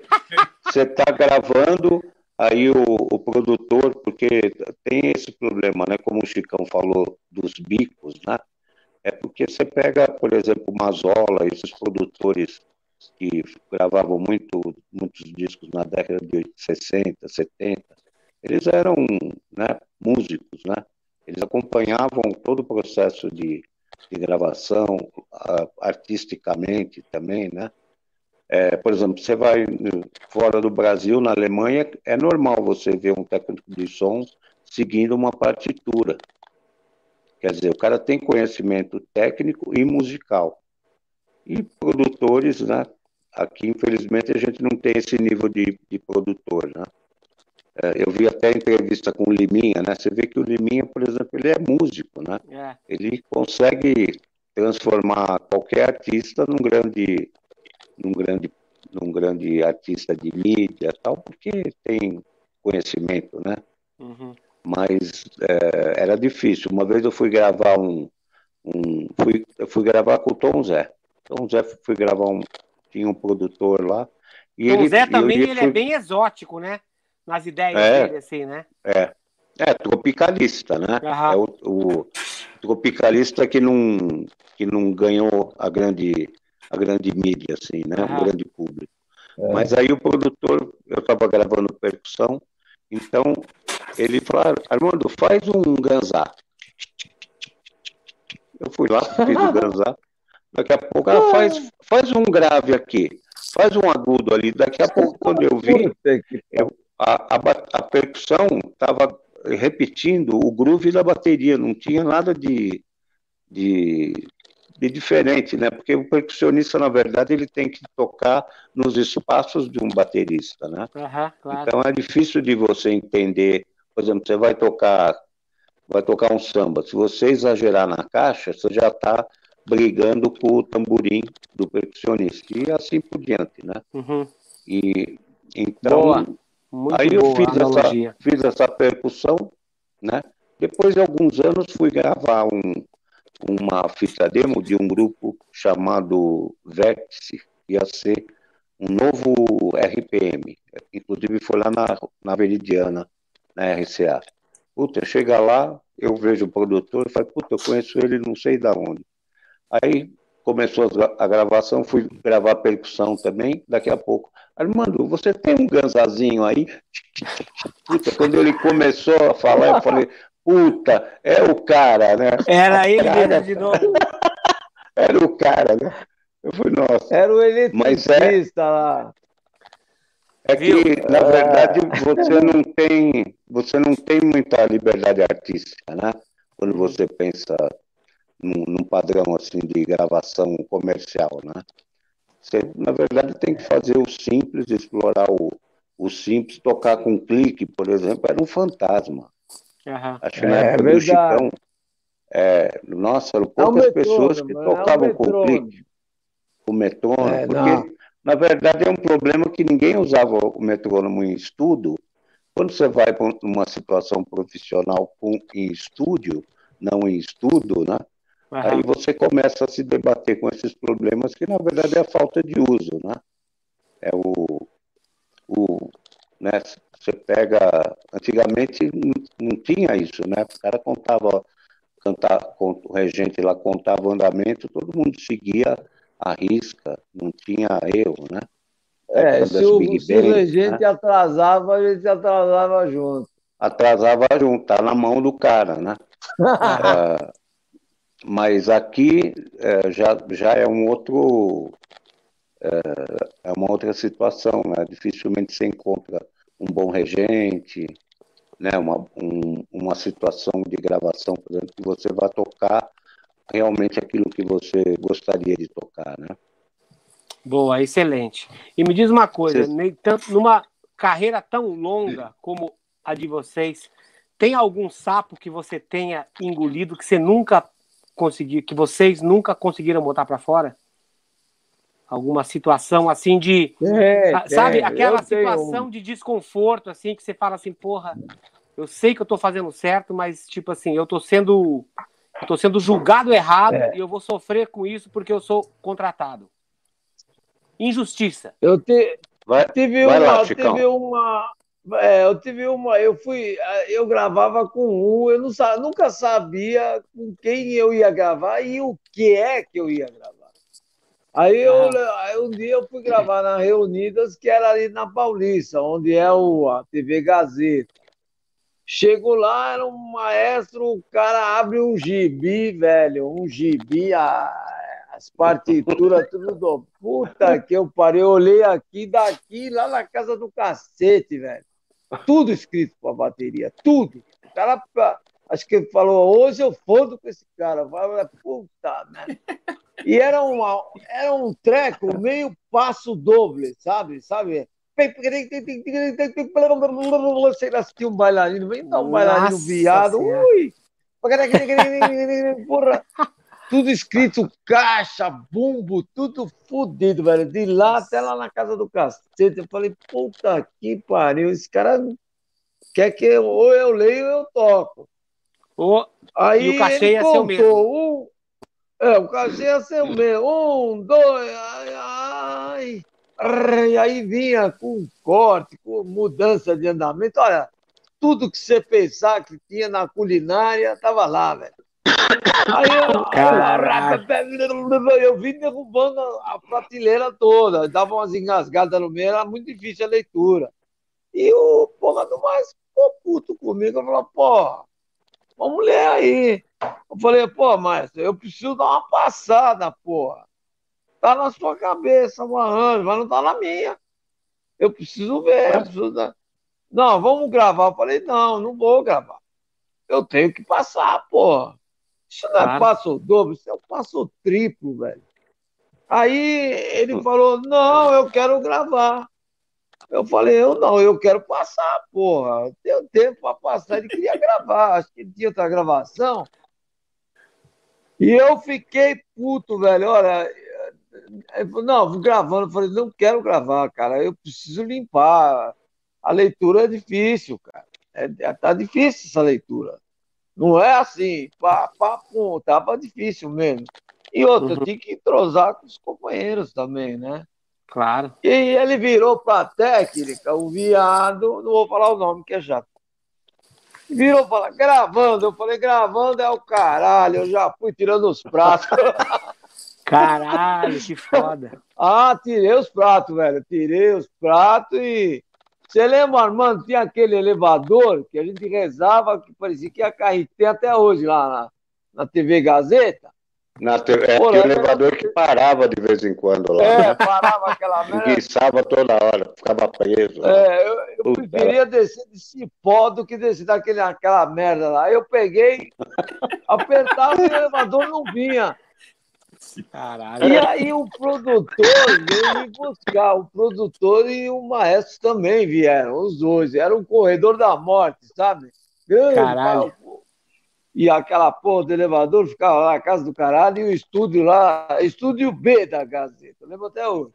você está gravando, aí o, o, produtor, porque tem esse problema, né? Como o Chicão falou, dos bicos, né? É porque você pega, por exemplo, Mazola, esses produtores que gravavam muito, muitos discos na década de 60, 70, eles eram né, músicos, né? Eles acompanhavam todo o processo de, de gravação, artisticamente também, né? É, por exemplo, você vai fora do Brasil, na Alemanha, é normal você ver um técnico de som seguindo uma partitura. Quer dizer, o cara tem conhecimento técnico e musical e produtores, né? Aqui, infelizmente, a gente não tem esse nível de, de produtor, né? É, eu vi até entrevista com o Liminha, né? Você vê que o Liminha, por exemplo, ele é músico, né? É. Ele consegue transformar qualquer artista num grande, num grande, num grande artista de mídia, tal, porque tem conhecimento, né? Uhum. Mas é, era difícil. Uma vez eu fui gravar um, um fui, eu fui gravar com o Tom Zé. Então, o Zé foi gravar um. Tinha um produtor lá. E então, ele, o Zé também ele, ele foi... é bem exótico, né? Nas ideias é, dele, assim, né? É. É, tropicalista, né? Uhum. É o, o, tropicalista que não, que não ganhou a grande, a grande mídia, assim, né? Uhum. O grande público. É. Mas aí o produtor, eu estava gravando percussão, então ele falou, Armando, faz um ganzá. Eu fui lá, fiz o ganzá. Daqui a pouco, ah, faz, faz um grave aqui, faz um agudo ali. Daqui a pouco, quando eu vi, eu, a, a, a percussão estava repetindo o groove da bateria, não tinha nada de, de, de, diferente, né? Porque o percussionista, na verdade, ele tem que tocar nos espaços de um baterista, né? Uhum, claro. Então é difícil de você entender. Por exemplo, você vai tocar, vai tocar um samba. Se você exagerar na caixa, você já está brigando com o tamborim do percussionista e assim por diante, né? Uhum. E então aí eu fiz essa, fiz essa percussão, né? Depois de alguns anos fui gravar um, uma fita demo de um grupo chamado Vértice, que ia ser um novo RPM, inclusive foi lá na, na Veridiana, na RCA. Puta, chega lá, eu vejo o produtor e falo, puta, eu conheço ele não sei da onde. Aí começou a gravação, fui gravar percussão também, daqui a pouco. Armando, você tem um ganzazinho aí? Puta, quando ele começou a falar, eu falei, puta, é o cara, né? Era ele cara... mesmo de novo. (laughs) Era o cara, né? Eu fui nossa. Era o eletricista é... lá. É que, na verdade, você não tem, você não tem muita liberdade artística, né? Quando você pensa num, num padrão assim de gravação comercial, né? Você, na verdade, tem que fazer o simples, explorar o, o simples, tocar com clique, por exemplo, era um fantasma. Uhum. Acho que na é, época do Chicão, é, nossa, eram poucas é pessoas que tocavam é com clique, com metrônomo, é, porque, não. na verdade, é um problema que ninguém usava o metrônomo em estudo. Quando você vai para uma situação profissional com, em estúdio, não em estudo, né? Uhum. Aí você começa a se debater com esses problemas que, na verdade, é a falta de uso, né? É o, o né? Você pega, antigamente não, tinha isso, né? O cara contava cantar, o regente lá contava o andamento, todo mundo seguia a risca, não tinha erro, né? É, se o, se o regente né? atrasava, a gente atrasava junto. Atrasava junto, tá na mão do cara, né? (laughs) é, mas aqui é, já, já é um outro é, é uma outra situação, né? Dificilmente se encontra um bom regente, né, uma, um, uma situação de gravação, por exemplo, que você vai tocar realmente aquilo que você gostaria de tocar, né? Boa, excelente. E me diz uma coisa, você... tanto numa carreira tão longa como a de vocês, tem algum sapo que você tenha engolido que você nunca conseguiu, que vocês nunca conseguiram botar para fora? Alguma situação assim de, é, sabe, é, aquela situação tenho... de desconforto assim que você fala assim, porra, eu sei que eu tô fazendo certo, mas tipo assim, eu tô sendo eu tô sendo julgado errado é. e eu vou sofrer com isso porque eu sou contratado. Injustiça. Eu te, vai, tive vai uma, lá, tive uma é, eu tive uma, eu fui, eu gravava com um, eu não, nunca sabia com quem eu ia gravar e o que é que eu ia gravar. Aí, eu, aí um dia eu fui gravar na Reunidas, que era ali na Paulista, onde é o, a TV Gazeta. Chego lá, era um maestro, o cara abre um gibi, velho, um gibi, a, as partituras, tudo do. Puta que eu parei, eu olhei aqui, daqui, lá na casa do cacete, velho. Tudo escrito pra bateria, tudo. O cara, acho que ele falou, hoje eu fodo com esse cara. Falei, puta, né? E era, uma, era um treco meio passo doble, sabe? Sabe? Sei lá se tinha um bailarino, vem dar um bailarino viado. Ui! Porra, tudo escrito caixa, bumbo, tudo fodido, velho. De lá até lá na casa do cacete. Eu falei, puta que pariu, esse cara quer que eu, ou eu leio ou eu toco. Oh, Aí e o cachê ia ser o mesmo. é, o cachê ia ser o mesmo. Um, dois, ai, ai. E aí vinha com corte, com mudança de andamento. Olha, tudo que você pensar que tinha na culinária estava lá, velho. Aí eu, eu vim derrubando a prateleira toda, dava umas engasgadas no meio, era muito difícil a leitura. E o porra do mais ficou puto comigo, falou, pô, vamos ler aí. Eu falei, pô, mas eu preciso dar uma passada, porra. Tá na sua cabeça, mano, mas não tá na minha. Eu preciso ver. Eu preciso dar... Não, vamos gravar. Eu falei, não, não vou gravar. Eu tenho que passar, porra. Isso não é claro. passo dobro, isso é um passo triplo, velho. Aí ele falou, não, eu quero gravar. Eu falei, eu não, eu quero passar, porra. Eu tenho tempo para passar, ele queria gravar. Acho que ele tinha outra gravação. E eu fiquei puto, velho. Olha, não, vou gravando. Eu falei, não quero gravar, cara. Eu preciso limpar. A leitura é difícil, cara. É, tá difícil essa leitura. Não é assim, pá, pá, pum, tava difícil mesmo. E outra, uhum. tinha que entrosar com os companheiros também, né? Claro. E ele virou para a técnica, o viado, não vou falar o nome que é chato. Virou para gravando, eu falei, gravando é o caralho, eu já fui tirando os pratos. (laughs) Caralho, que foda. ah, tirei os pratos, velho. Tirei os pratos e. Você lembra, Armando, tinha aquele elevador que a gente rezava que parecia que ia cair. Tem até hoje lá na, na TV Gazeta. Na te... é, tinha um elevador que parava de vez em quando lá. É, parava aquela (laughs) merda. Enguiçava toda hora, ficava preso. É, eu, eu preferia descer de cipó do que descer daquela merda lá. Eu peguei, (laughs) apertava e o elevador não vinha. Caralho. E aí o produtor veio me buscar. O produtor e o maestro também vieram, os dois. Era um corredor da morte, sabe? Grande, Caralho. E aquela porra do elevador ficava lá na casa do caralho e o estúdio lá, estúdio B da Gazeta, lembro até hoje.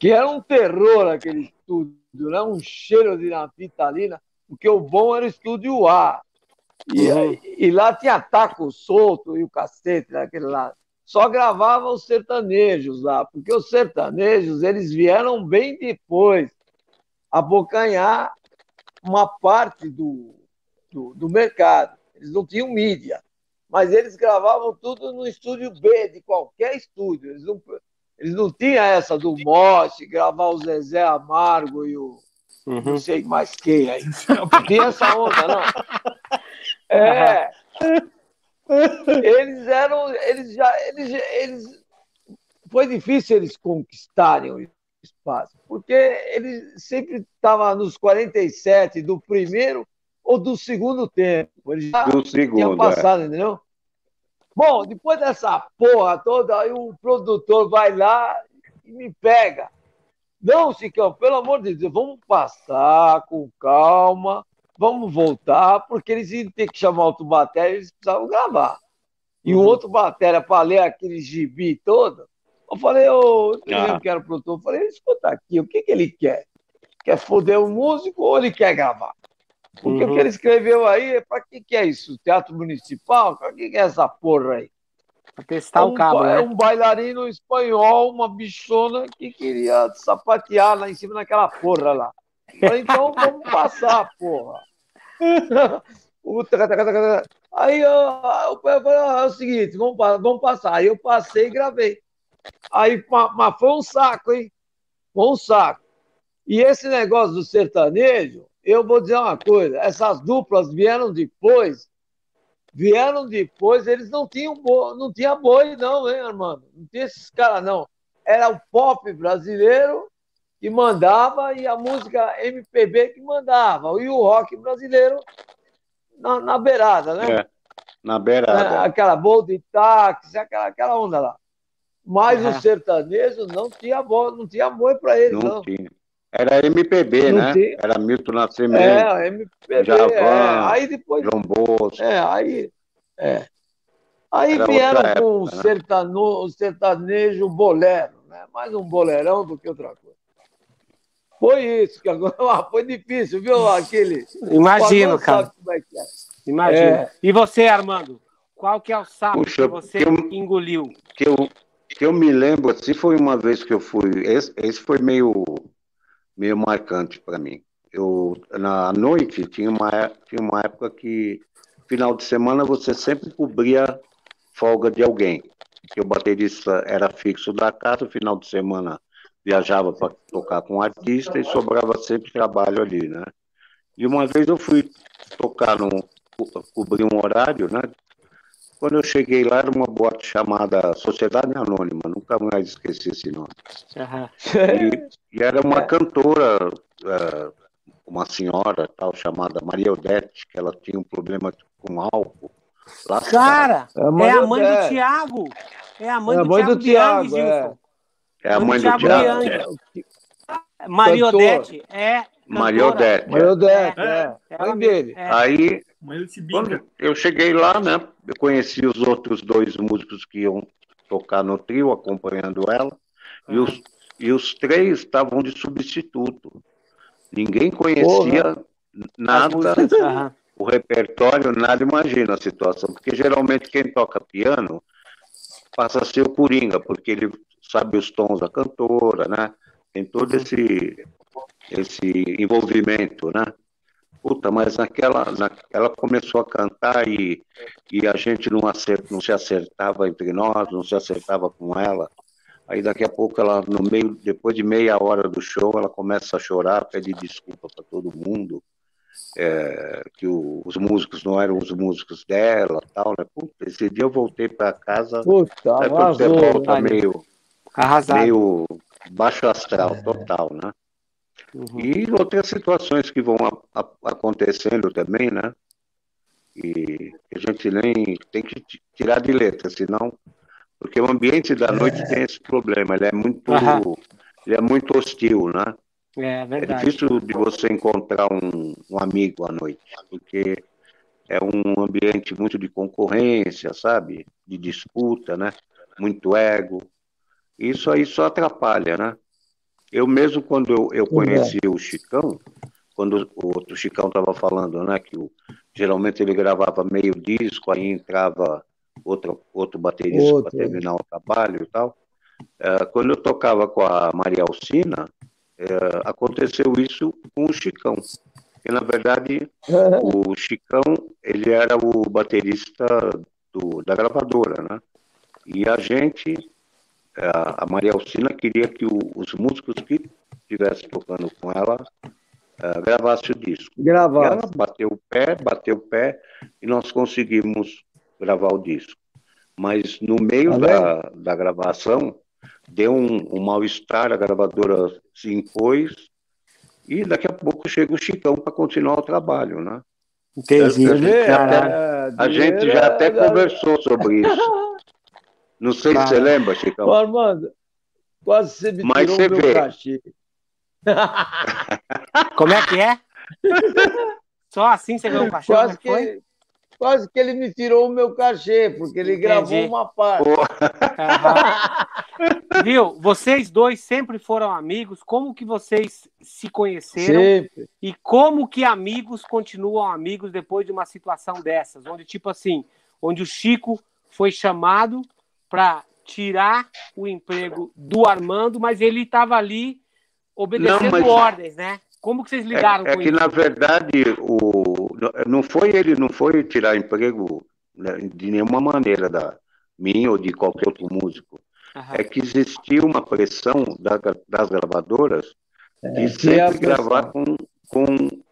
Que era um terror aquele estúdio, né? um cheiro de naftalina, porque o bom era o estúdio A. E, uhum. e, lá tinha taco solto e o cacete naquele lá. Só gravava os sertanejos lá, porque os sertanejos eles vieram bem depois abocanhar uma parte do, do, do mercado. Eles não tinham mídia, mas eles gravavam tudo no estúdio B de qualquer estúdio. Eles não, eles não tinham essa do Moche, gravar o Zezé Amargo e o uhum. não sei mais quem aí. Não tinha essa onda, não. É. Eles eram. Eles já. Eles, eles, foi difícil eles conquistarem o espaço, porque eles sempre estavam nos 47 do primeiro ou do segundo tempo. Eles já do segundo, tinham passado, é. entendeu? Bom, depois dessa porra toda, aí o produtor vai lá e me pega. Não, Chicão, pelo amor de Deus, vamos passar com calma, vamos voltar, porque eles iam ter que chamar outro batéria, eles precisavam gravar. E o uhum. outro batéria, para ler aquele gibi todo, eu falei, ô, eu ah. que era o produtor, eu falei, escuta aqui, o que, que ele quer? Quer foder o músico ou ele quer gravar? Porque uhum. o que ele escreveu aí, para que, que é isso? Teatro Municipal? Para que, que é essa porra aí? Para testar é um, o cabo, É né? um bailarino espanhol, uma bichona que queria sapatear lá em cima daquela porra lá. Falei, então vamos passar, porra. (laughs) Aí eu, eu falei, ah, é o seguinte, vamos, vamos passar. Aí eu passei e gravei. Aí, mas foi um saco, hein? Foi um saco. E esse negócio do sertanejo, eu vou dizer uma coisa: essas duplas vieram depois, vieram depois, eles não tinham boi, não tinha boi, não, hein, Armando? Não tinha esses caras, não. Era o pop brasileiro que mandava e a música MPB que mandava, e o rock brasileiro na, na beirada, né? É, na beirada. É, aquela boa de táxi, aquela, aquela onda lá. Mas o sertanejo não tinha boi, não tinha boi para eles, não. não. Tinha. Era MPB, não né? Tinha. Era Milton Nascimento. É, MPB. Javan, é. Aí depois. João Bosco. É, aí. É. Aí Era vieram com época, o, sertano, o sertanejo bolero, né? Mais um bolerão do que outra coisa. Foi isso, que agora (laughs) foi difícil, viu? Aquele. Imagino, cara. É é. Imagino. É. E você, Armando? Qual que é o sapo Puxa, que você que eu, engoliu? Que eu, que eu me lembro, assim, foi uma vez que eu fui. Esse, esse foi meio meio marcante para mim. Eu na noite tinha uma tinha uma época que final de semana você sempre cobria folga de alguém. Que o baterista era fixo da casa, final de semana viajava para tocar com um artista e sobrava sempre trabalho ali, né? E uma vez eu fui tocar num cobrir um horário, né? Quando eu cheguei lá, era uma boate chamada Sociedade Anônima, nunca mais esqueci esse nome. Uhum. E, e, era uma é. cantora, uh, uma senhora tal, chamada Maria Odete, que ela tinha um problema com álcool. Lá Cara, é a mãe, é do Tiago. É a mãe, é a mãe do, do Tiago, é. é. a mãe do Tiago. Maria Odete é Maria Odete. Maria Odete, é. é. Mãe dele. Aí, quando eu cheguei lá, né, eu conheci os outros dois músicos que iam tocar no trio, acompanhando ela, e, os, e os três estavam de substituto. Ninguém conhecia Porra. nada, o repertório, nada imagina a situação, porque geralmente quem toca piano passa a ser o Coringa, porque ele sabe os tons da cantora, né? Tem todo esse, esse envolvimento, né? Puta, mas naquela, na, ela começou a cantar e, e a gente não, acert, não se acertava entre nós, não se acertava com ela. Aí daqui a pouco ela, no meio, depois de meia hora do show, ela começa a chorar, pede desculpa para todo mundo. é, que o, os músicos não eram os músicos dela, tal, né? Puta, esse dia eu voltei para casa, Puta, sabe quando você volta meio, Arrasado. meio baixo astral total, né? Uhum. E outras situações que vão a- a- acontecendo também, né? E a gente nem tem que ti- tirar de letra, senão. Porque o ambiente da noite tem esse problema, ele é muito, Aham. ele é muito hostil, né? É É verdade. difícil de você encontrar um, um amigo à noite, porque é um ambiente muito de concorrência, sabe? De disputa, né? Muito ego. Isso aí só atrapalha, né? Eu mesmo, quando eu, eu conheci o Chicão, quando o outro Chicão estava falando, né? Que o- geralmente ele gravava meio disco, aí entrava outro, outro baterista para terminar o trabalho e tal. Eh, quando eu tocava com a Maria Alcina, eh, aconteceu isso com o Chicão. E, na verdade, (laughs) o Chicão, ele era o baterista do- da gravadora, né? E a gente, a Maria Alcina queria que o- os músicos que estivessem tocando com ela eh, gravassem o disco. E Gravar. ela bateu o pé, bateu o pé, e nós conseguimos gravar o disco. Mas no meio Tá da, da gravação, deu um, um mal-estar, a gravadora se impôs, e daqui a pouco chega o Chicão para continuar o trabalho, né? Entendi. Você vê, Caralho. É, A gente já é- até conversou sobre isso. (laughs) Não sei se você lembra, Chicão. Ô, Armando, quase você me Mas tirou você o meu vê. cachê. (laughs) Como é que é? Só assim você ganhou um cachorro? Quase é que foi? quase que ele me tirou o meu cachê, porque ele Entendi. gravou uma parte. Viu? Vocês dois sempre foram amigos. Como que vocês se conheceram? Sempre. E como que amigos continuam amigos depois de uma situação dessas? Onde, tipo assim, onde o Chico foi chamado para tirar o emprego do Armando, mas ele estava ali obedecendo Não, mas- ordens, né? Como que vocês lidaram é, é com que, isso? na verdade, o, não foi ele, não foi tirar emprego né, de nenhuma maneira da minha ou de qualquer outro músico. Aham. É que existia uma pressão da- das gravadoras de É, que é a sempre pressão. gravar com, com,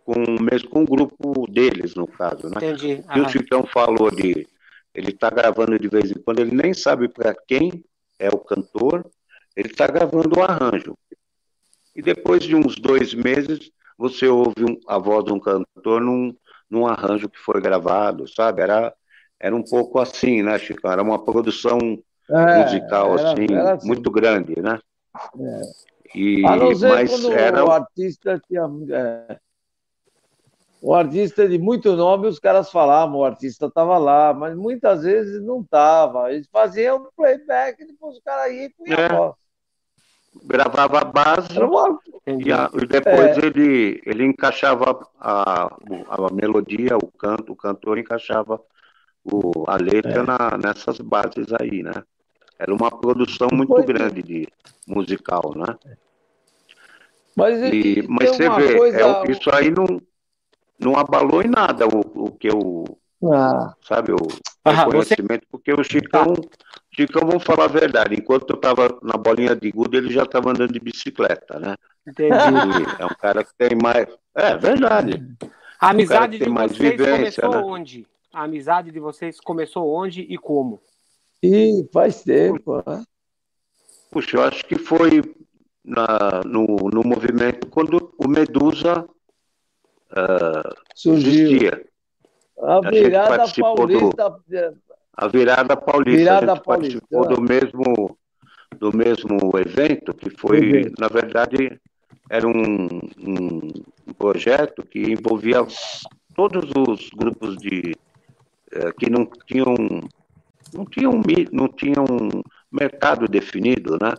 com, mesmo com o grupo deles, no caso, né? Entendi. E o Aham. Chicão falou de ele está gravando de vez em quando, ele nem sabe para quem é o cantor, ele está gravando o arranjo. E depois de uns dois meses, você ouve um- a voz de um cantor num, num arranjo que foi gravado, sabe? Era, era um pouco assim, né, Chicão? Era uma produção É, musical era- assim, era assim. muito grande, né? E, A não ser mas quando era o artista tinha. é, o artista de muito nome, os caras falavam, o artista estava lá, mas muitas vezes não estava. Eles faziam playback, depois o cara ia e É. a gravava a base uma. E, a- e depois É. ele, ele encaixava a, a melodia, o canto, o cantor encaixava o, a É. letra na- nessas bases aí, né? Era uma produção muito é. grande de musical, né? Mas, E, mas você vê, coisa. é isso aí não, não abalou em nada o, o que o, Ah, sabe, o Aham, reconhecimento, porque o Chicão, Chicão, vamos falar a verdade, enquanto eu estava na bolinha de gude, ele já estava andando de bicicleta, né? Entendi. Ele é um cara que tem mais. É verdade. A amizade tem de mais vocês vivência, começou né? onde? A amizade de vocês começou onde e como? e faz tempo. né? Puxa, eu acho que foi na- no, no movimento quando o Medusa Surgiu. existia. A virada participou paulista. A virada paulista. Virada a gente paulista. participou do mesmo, do mesmo evento, que foi, Evento. na verdade, era um, um projeto que envolvia todos os grupos de eh, que não tinham não tinham não tinham mercado definido, né?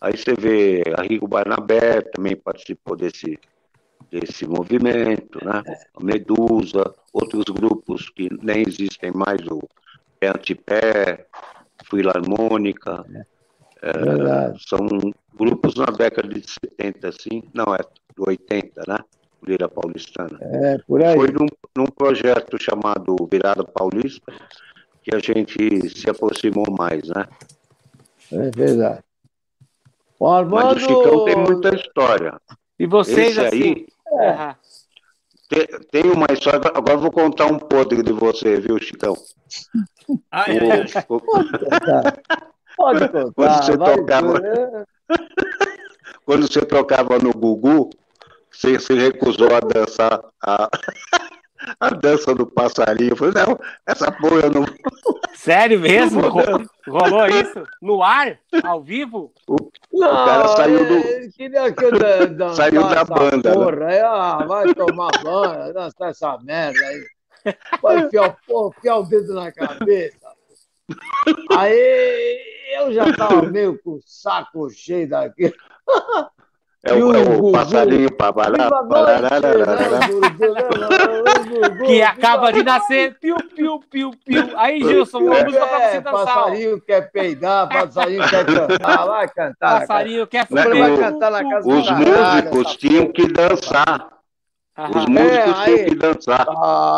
Aí você vê a Rigo Barnabé também participou desse desse movimento, né? A Medusa, outros grupos que nem existem mais, o Pé Antipé, Filarmônica, Verdade. são grupos na década de 70, assim, não, é 80, né? Lira Paulistana. É, por aí. Foi num, num projeto chamado Virada Paulista que a gente se aproximou mais, né? É verdade. O Mas o Armando. Chicão tem muita história. E vocês, Esse assim. aí Aham. tem tem, tem uma história. Agora eu vou contar um podre de você, viu, Chicão? Ai, ai, ai. O- Pode contar. Pode contar. Quando você vai tocava- dizer. (laughs) quando você tocava no Gugu, você se recusou a dançar a, (laughs) a dança do passarinho. Eu falei, não, essa porra eu não. Sério mesmo? Ro- Rolou isso? No ar? Ao vivo? Não, cara saiu do- queria que eu dan- dançasse (laughs) Saiu da banda, né? Porra. Aí, ah, vai tomar banho, dançar essa merda aí. Vai enfiar, o- enfiar o dedo na cabeça. Aí eu já tava meio com o saco cheio daquilo. (laughs) É o, é o passarinho papará. Que acaba de nascer. Piu, piu, piu, piu. Aí, Gilson, uma música pra você É, dançar. passarinho quer peidar, passarinho quer cantar, vai cantar. Passarinho quer Né, cantar na casa Os músicos tinham que dançar. Os músicos É, tinham aí- que dançar.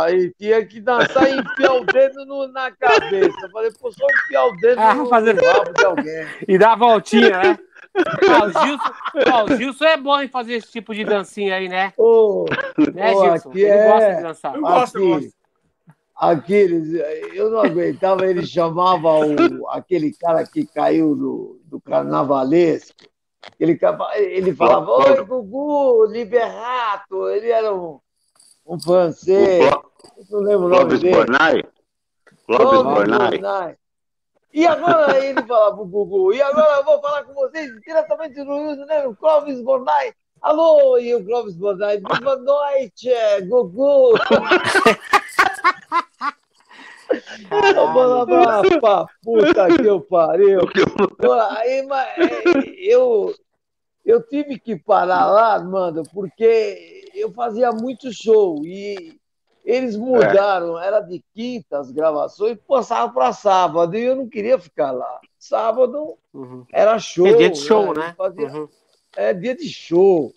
Aí tinha que dançar e enfiar o dedo no- na cabeça. Eu falei, pô, só enfiar o dedo Ah, no, fazer- no rabo de alguém. E dá a voltinha, né? Ah, o, Gilson, o Gilson é bom em fazer esse tipo de dancinha aí, né? Ô, Né, Pô, Gilson? aqui Ele é- gosta de dançar. Eu gosto, eu Aqui, gosto. Aquiles, eu não aguentava, ele chamava o, aquele cara que caiu do, do carnavalesco. Ele, ele falava, oi, Gugu, Liberato. Ele era um, um francês, não lembro o nome Clóvis dele. Bornai. Clóvis Clóvis Bornai. E agora ele falava pro Gugu, e agora eu vou falar com vocês diretamente do Rio de Janeiro, Clóvis Bornai. Alô, e o Clóvis Bornai, boa noite, Gugu. Eu falava, pra puta que eu pariu. Aí, mas, é, eu, eu tive que parar lá, mano, porque eu fazia muito show e eles mudaram, era de quinta as gravações, passava para sábado e eu não queria ficar lá. Sábado Uhum. era show. É dia de show, Eu né? fazia- Uhum. é dia de show.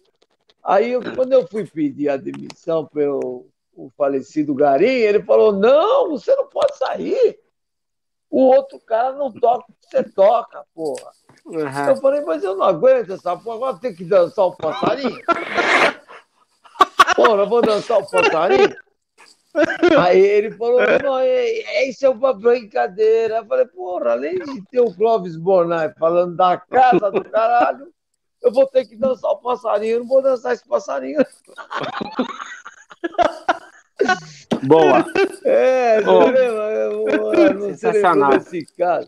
Aí, eu- quando eu fui pedir a demissão pelo o falecido Garim, ele falou: Não, você não pode sair. O outro cara não toca o que você toca, porra. Uhum. Eu falei, mas eu não aguento essa porra, agora tem que dançar o passarinho. (laughs) Porra, eu vou dançar o passarinho. Aí ele falou, não, é, é, isso é uma brincadeira. Eu falei, porra, além de ter o Clóvis Bornai falando da casa do caralho, eu vou ter que dançar o passarinho, eu não vou dançar esse passarinho. Boa. É, eu não sei sensacional. desse caso.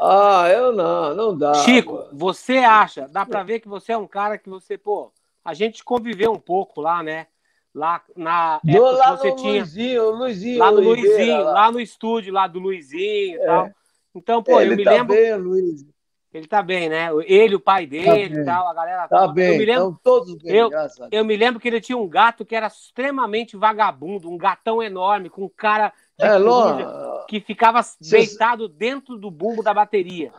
Ah, eu não, não dá. Chico, mano. você acha, dá pra ver que você é um cara que você, pô, a gente conviveu um pouco lá, né? Lá na época lá você no tinha. Luizinho, Luizinho. Lá no Oliveira, Luizinho, lá. lá no estúdio, lá do Luizinho e É. tal. Então, pô, ele eu me tá lembro. bem, Luiz. Ele tá bem, né? Ele, o pai dele Tá e bem. tal, a galera. Tá bem, Eu me lembro, estão todos bem, eu- eu me lembro que ele tinha um gato que era extremamente vagabundo, um gatão enorme, com cara de É, coruja, que ficava Cê- deitado dentro do bumbo da bateria.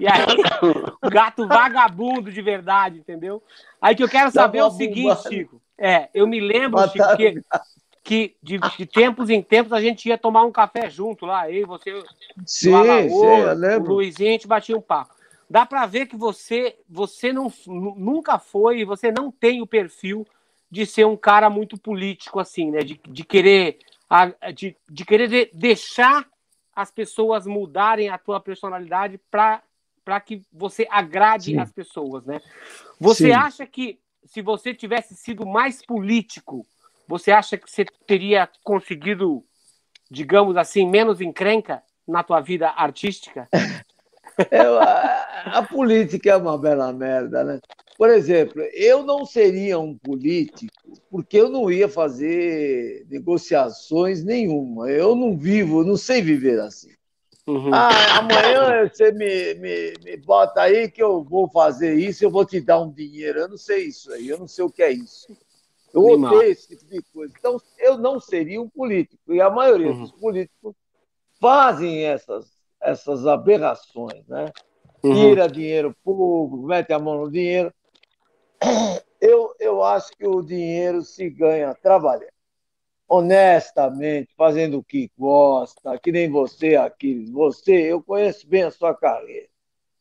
E aí, (laughs) gato vagabundo de verdade, entendeu? Aí que eu quero saber é o seguinte. Chico. É, eu me lembro, Chico, mataram que, que de, de tempos em tempos a gente ia tomar um café junto lá, eu e você, Sim, Alaô, sim, eu o. Luizinho, a gente batia um papo. Dá pra ver que você, você não, nu- nunca foi, e você não tem o perfil de ser um cara muito político, assim, né? De, de querer, a- de, de querer de- deixar as pessoas mudarem a tua personalidade para que você agrade Sim. as pessoas, né? Você Sim. acha que se você tivesse sido mais político, você acha que você teria conseguido, digamos assim, menos encrenca na tua vida artística? (laughs) Eu- a, a política é uma bela merda, né? Por exemplo, eu não seria um político porque eu não ia fazer negociações nenhuma. Eu não vivo, não sei viver assim. Uhum. Ah, amanhã você me, me, me bota aí que eu vou fazer isso, eu vou te dar um dinheiro. Eu não sei isso aí, eu não sei o que é isso. Eu Animal. odeio esse tipo de coisa. Então, eu não seria um político. E a maioria Uhum. dos políticos fazem essas, essas aberrações, né? Uhum. Tira dinheiro público, mete a mão no dinheiro. Eu, eu acho que o dinheiro se ganha trabalhando honestamente, fazendo o que gosta, que nem você, Aquiles. Você, eu conheço bem a sua carreira.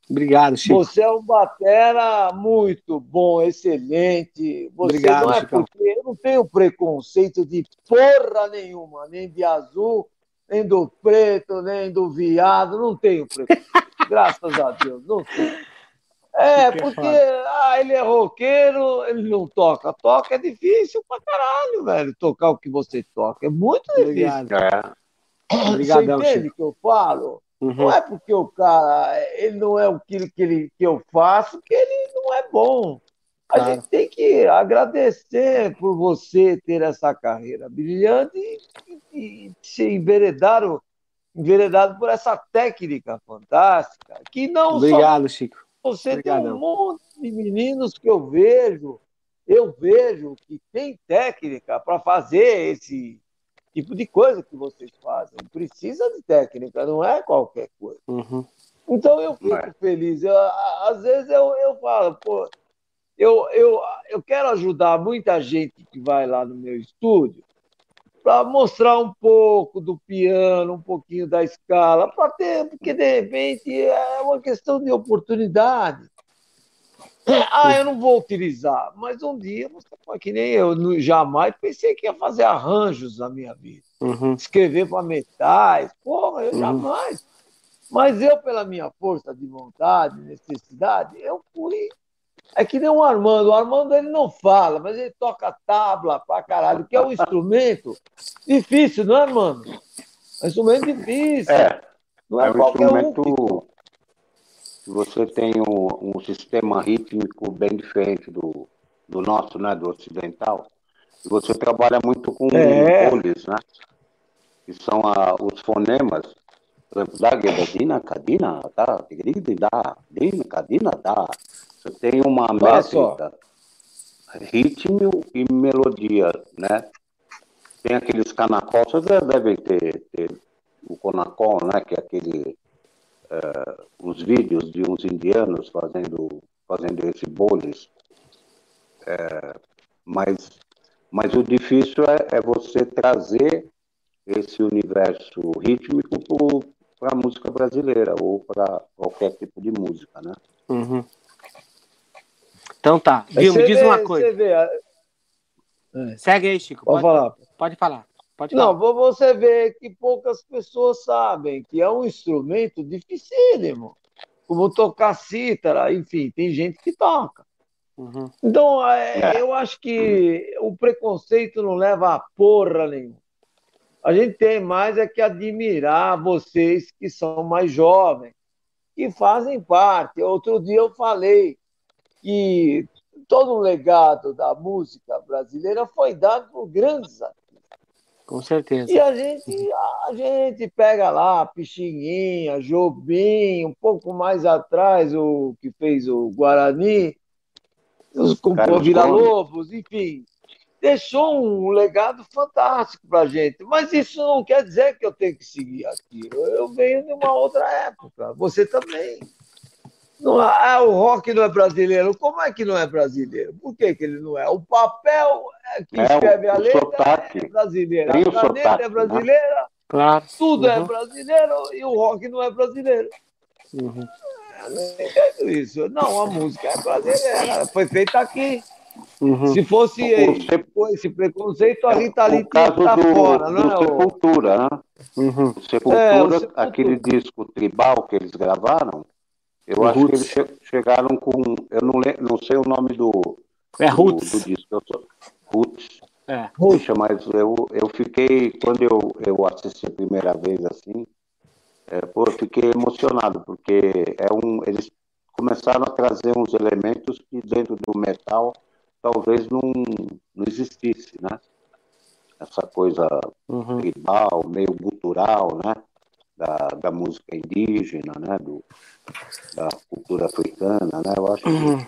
Obrigado, Chico. Você é um batera muito bom, excelente. Você Obrigado, não é Chicão. porque eu não tenho preconceito de porra nenhuma, nem de azul, nem do preto, nem do viado, não tenho preconceito. (laughs) Graças a Deus, não tenho. É, Que que porque ah, ele é roqueiro, ele não toca. Toca é difícil pra caralho, velho, tocar o que você toca. É muito difícil. Obrigado. É, Obrigadão, você entende o que eu falo? Uhum. Não é porque o cara ele não é o que, que, ele, que eu faço que ele não é bom. A Claro. gente tem que agradecer por você ter essa carreira brilhante e, e, e ser enveredado, enveredado por essa técnica fantástica. Que não Obrigado, Chico. Você Obrigadão. tem um monte de meninos que eu vejo, eu vejo que tem técnica para fazer esse tipo de coisa que vocês fazem. Precisa de técnica, não é qualquer coisa. Uhum. Então eu fico É. feliz. Eu, às vezes eu, eu falo, pô, eu, eu, eu quero ajudar muita gente que vai lá no meu estúdio para mostrar um pouco do piano, um pouquinho da escala, para ter, porque de repente é uma questão de oportunidade. (clears throat) Ah, eu não vou utilizar, mas um dia você que nem eu, jamais pensei que ia fazer arranjos na minha vida Uhum. escrever para metais, porra, eu Uhum. jamais. Mas eu, pela minha força de vontade, necessidade, eu fui. É que nem o Armando. O Armando ele não fala, mas ele toca tabla pra caralho, que é um (laughs) instrumento difícil, não é, Armando? É um instrumento difícil. é, não é, é um qualquer um. que- instrumento que você tem um, um sistema rítmico bem diferente do, do nosso, né, do ocidental. E você trabalha muito com É. né? Que são a- os fonemas. Por exemplo, da gadina, cadina, tá, tigridida, dina, cadina, dá. Você tem uma métrica, ritmo e melodia, né? Tem aqueles canacol, vocês devem ter, ter o conacol, né? Que é aquele eh, os vídeos de uns indianos fazendo fazendo esse boles. Eh, mas mas o difícil é, é você trazer esse universo rítmico para a música brasileira ou para qualquer tipo de música, né? Uhum. Então tá. Me diz vê- uma coisa. Vê, Segue aí, Chico. pode Pode, falar. pode falar. Pode Não, falar. você vê que poucas pessoas sabem que é um instrumento dificílimo. Como tocar cítara, enfim, tem gente que toca. Uhum. Então, é, É. eu acho que o preconceito não leva a porra nenhuma. A gente tem mais é que admirar vocês que são mais jovens, que fazem parte. Outro dia eu falei que todo o legado da música brasileira foi dado por grandes artistas. Com certeza. E a gente, a gente pega lá Pixinguinha, Jobim, um pouco mais atrás o que fez o Guarani, os Carlos Vila Gomes. Lobos, enfim, deixou um legado fantástico para a gente. Mas isso não quer dizer que eu tenho que seguir aquilo. Eu venho de uma outra época, você também. Não, ah, o rock não é brasileiro. Como é que não é brasileiro? Por que, que ele não é? O papel é que É, o- escreve a o letra sotaque. é brasileiro. Tem A caneta sotaque, é né? brasileira, Claro. tudo é Uhum. brasileiro e o rock não é brasileiro. Uhum. Eu não entendo isso. Não, a música é brasileira. Foi feita aqui. Uhum. Se fosse com esse preconceito, a Rita Lee tá do, fora, do não é? Sepultura, né? Uhum. Sepultura, É, Sepultura. aquele disco tribal que eles gravaram, eu O acho Roots. que eles che- chegaram com. Eu não, não sei o nome do, É do, Roots. do disco. Eu sou, Roots. É. Puxa, mas eu, eu fiquei, quando eu, eu assisti a primeira vez assim, é, pô, eu fiquei emocionado, porque é um, eles começaram a trazer uns elementos que dentro do metal talvez não, não existisse, né? Essa coisa Uhum. tribal, meio gutural, né? Da, da música indígena, né? Do, da cultura africana, né? Eu acho que Uhum.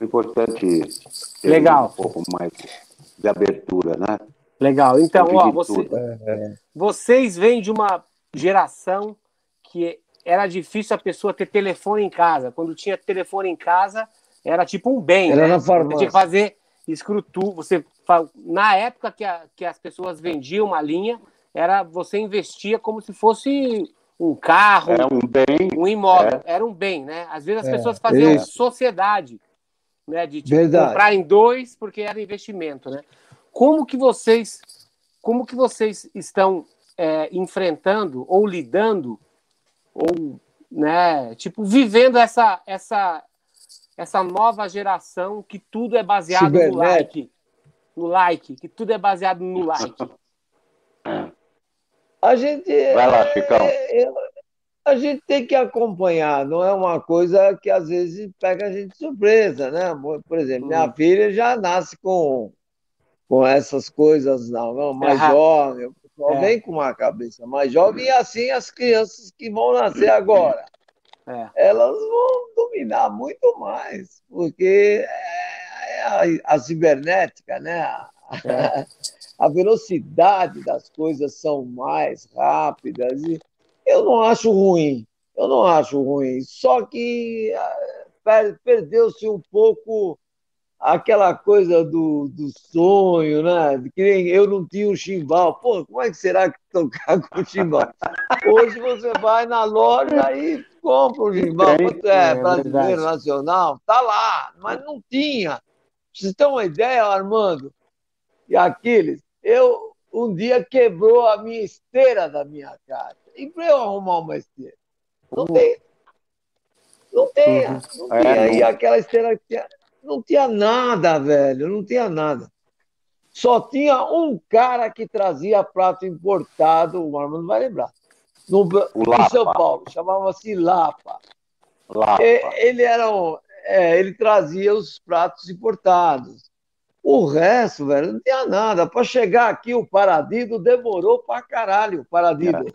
é importante ter Legal. um pouco mais de abertura, né? Legal. Então, ó, você, tudo. vocês vêm de uma geração que era difícil a pessoa ter telefone em casa. Quando tinha telefone em casa, era tipo um bem. Era né? na Você farmácia. tinha que fazer escrutu. Você, na época que, a- que as pessoas vendiam uma linha, era você investia como se fosse um carro, É um bem. um imóvel. Era um bem, né? Às vezes as É, pessoas faziam isso. sociedade, né? De tipo, Verdade. comprar em dois porque era investimento, né? Como que vocês, como que vocês estão é, enfrentando ou lidando ou, né? Tipo, vivendo essa essa essa nova geração que tudo é baseado no Cibernética. like, no like, que tudo é baseado no like. (laughs) A gente. Vai lá, Chicão. é, é, a gente tem que acompanhar, não é uma coisa que às vezes pega a gente de surpresa, né? Por exemplo, minha Hum. filha já nasce com, com essas coisas não, não, mais Aham. jovem, o pessoal É. vem com uma cabeça mais jovem, e assim as crianças que vão nascer agora. É. elas vão dominar muito mais, porque é, é a, a cibernética, né? (laughs) A, velocidade das coisas são mais rápidas e eu não acho ruim, eu não acho ruim, só que ah, per- perdeu-se um pouco aquela coisa do, do sonho, né? Que nem eu não tinha um chimbal. Pô, como é que será que tocar (laughs) com chimbal? Hoje você vai na loja e compra um chimbal. Quanto é, é brasileiro, nacional? Tá lá, mas não tinha. Vocês têm uma ideia, Armando e Aquiles? Eu, um dia quebrou a minha esteira da minha casa. E para eu arrumar uma esteira? Não tem. Não tem. Uhum. Não É, tinha. não. E aquela esteira tinha- não tinha nada, velho. Não tinha nada. Só tinha um cara que trazia prato importado, o Armando vai lembrar. No, em Lapa. São Paulo, chamava-se Lapa. Lá. E- Ele era um, é, ele trazia os pratos importados. O resto, velho, não tinha nada. Para chegar aqui, o Paradido demorou pra caralho, o Paradido.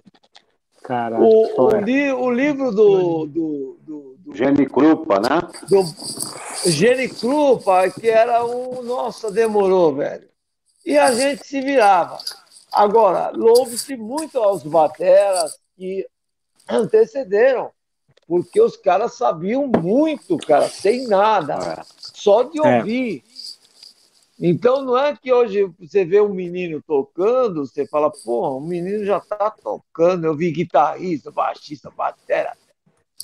Caralho. O, o, li- o livro do, do, do, do, Gene Krupa, né? do Gene Krupa, que era um. Nossa, demorou, velho. E a gente se virava. Agora, louve-se muito aos bateras que antecederam, porque os caras sabiam muito, cara, sem nada, É. só de É. Então não é que hoje você vê um menino tocando, você fala, pô, o menino já tá tocando, eu vi guitarrista, baixista, batera.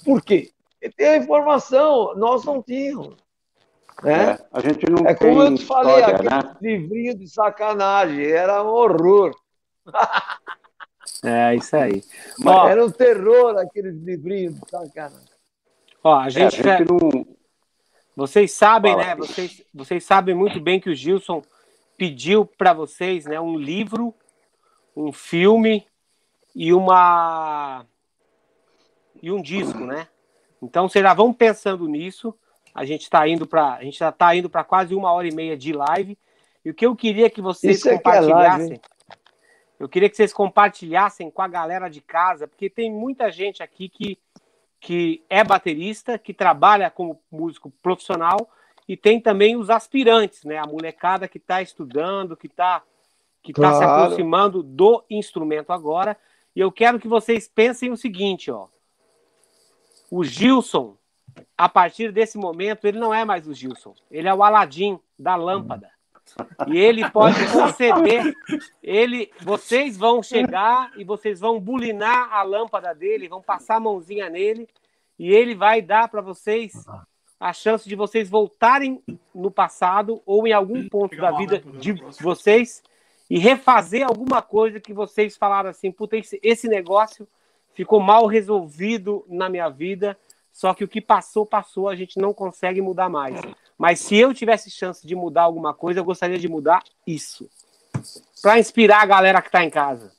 Por quê? Ele tem a informação, nós não tínhamos. Né? É, A gente não É, como eu te falei, história, aquele né? livrinho de sacanagem, era um horror. É isso aí. Mas- Ó, Era um terror aqueles livrinhos de sacanagem. ó, a É, a gente, gente não. Vocês sabem, Fala. né? Vocês, vocês sabem muito bem que o Gilson pediu para vocês, né, um livro, um filme e uma e um disco, né? Então vocês já vão pensando nisso. A gente está indo para, a gente já está indo para quase uma hora e meia de live. E o que eu queria que vocês Isso é é compartilhassem, hein? eu queria que vocês compartilhassem com a galera de casa, porque tem muita gente aqui que que é baterista, que trabalha como músico profissional, e tem também os aspirantes, né? A molecada que está estudando, que está que tá se Claro. aproximando do instrumento agora. E eu quero que vocês pensem o seguinte, ó. O Gilson, a partir desse momento, ele não é mais o Gilson. Ele é o Aladim da lâmpada. E ele pode conceder. Ele, vocês vão chegar e vocês vão bulinar a lâmpada dele, vão passar a mãozinha nele, e ele vai dar para vocês a chance de vocês voltarem no passado ou em algum ponto da vida de vocês e refazer alguma coisa que vocês falaram assim, puta, esse, esse negócio ficou mal resolvido na minha vida, só que o que passou, passou, a gente não consegue mudar mais. Mas se eu tivesse chance de mudar alguma coisa, eu gostaria de mudar isso. Para inspirar a galera que está em casa.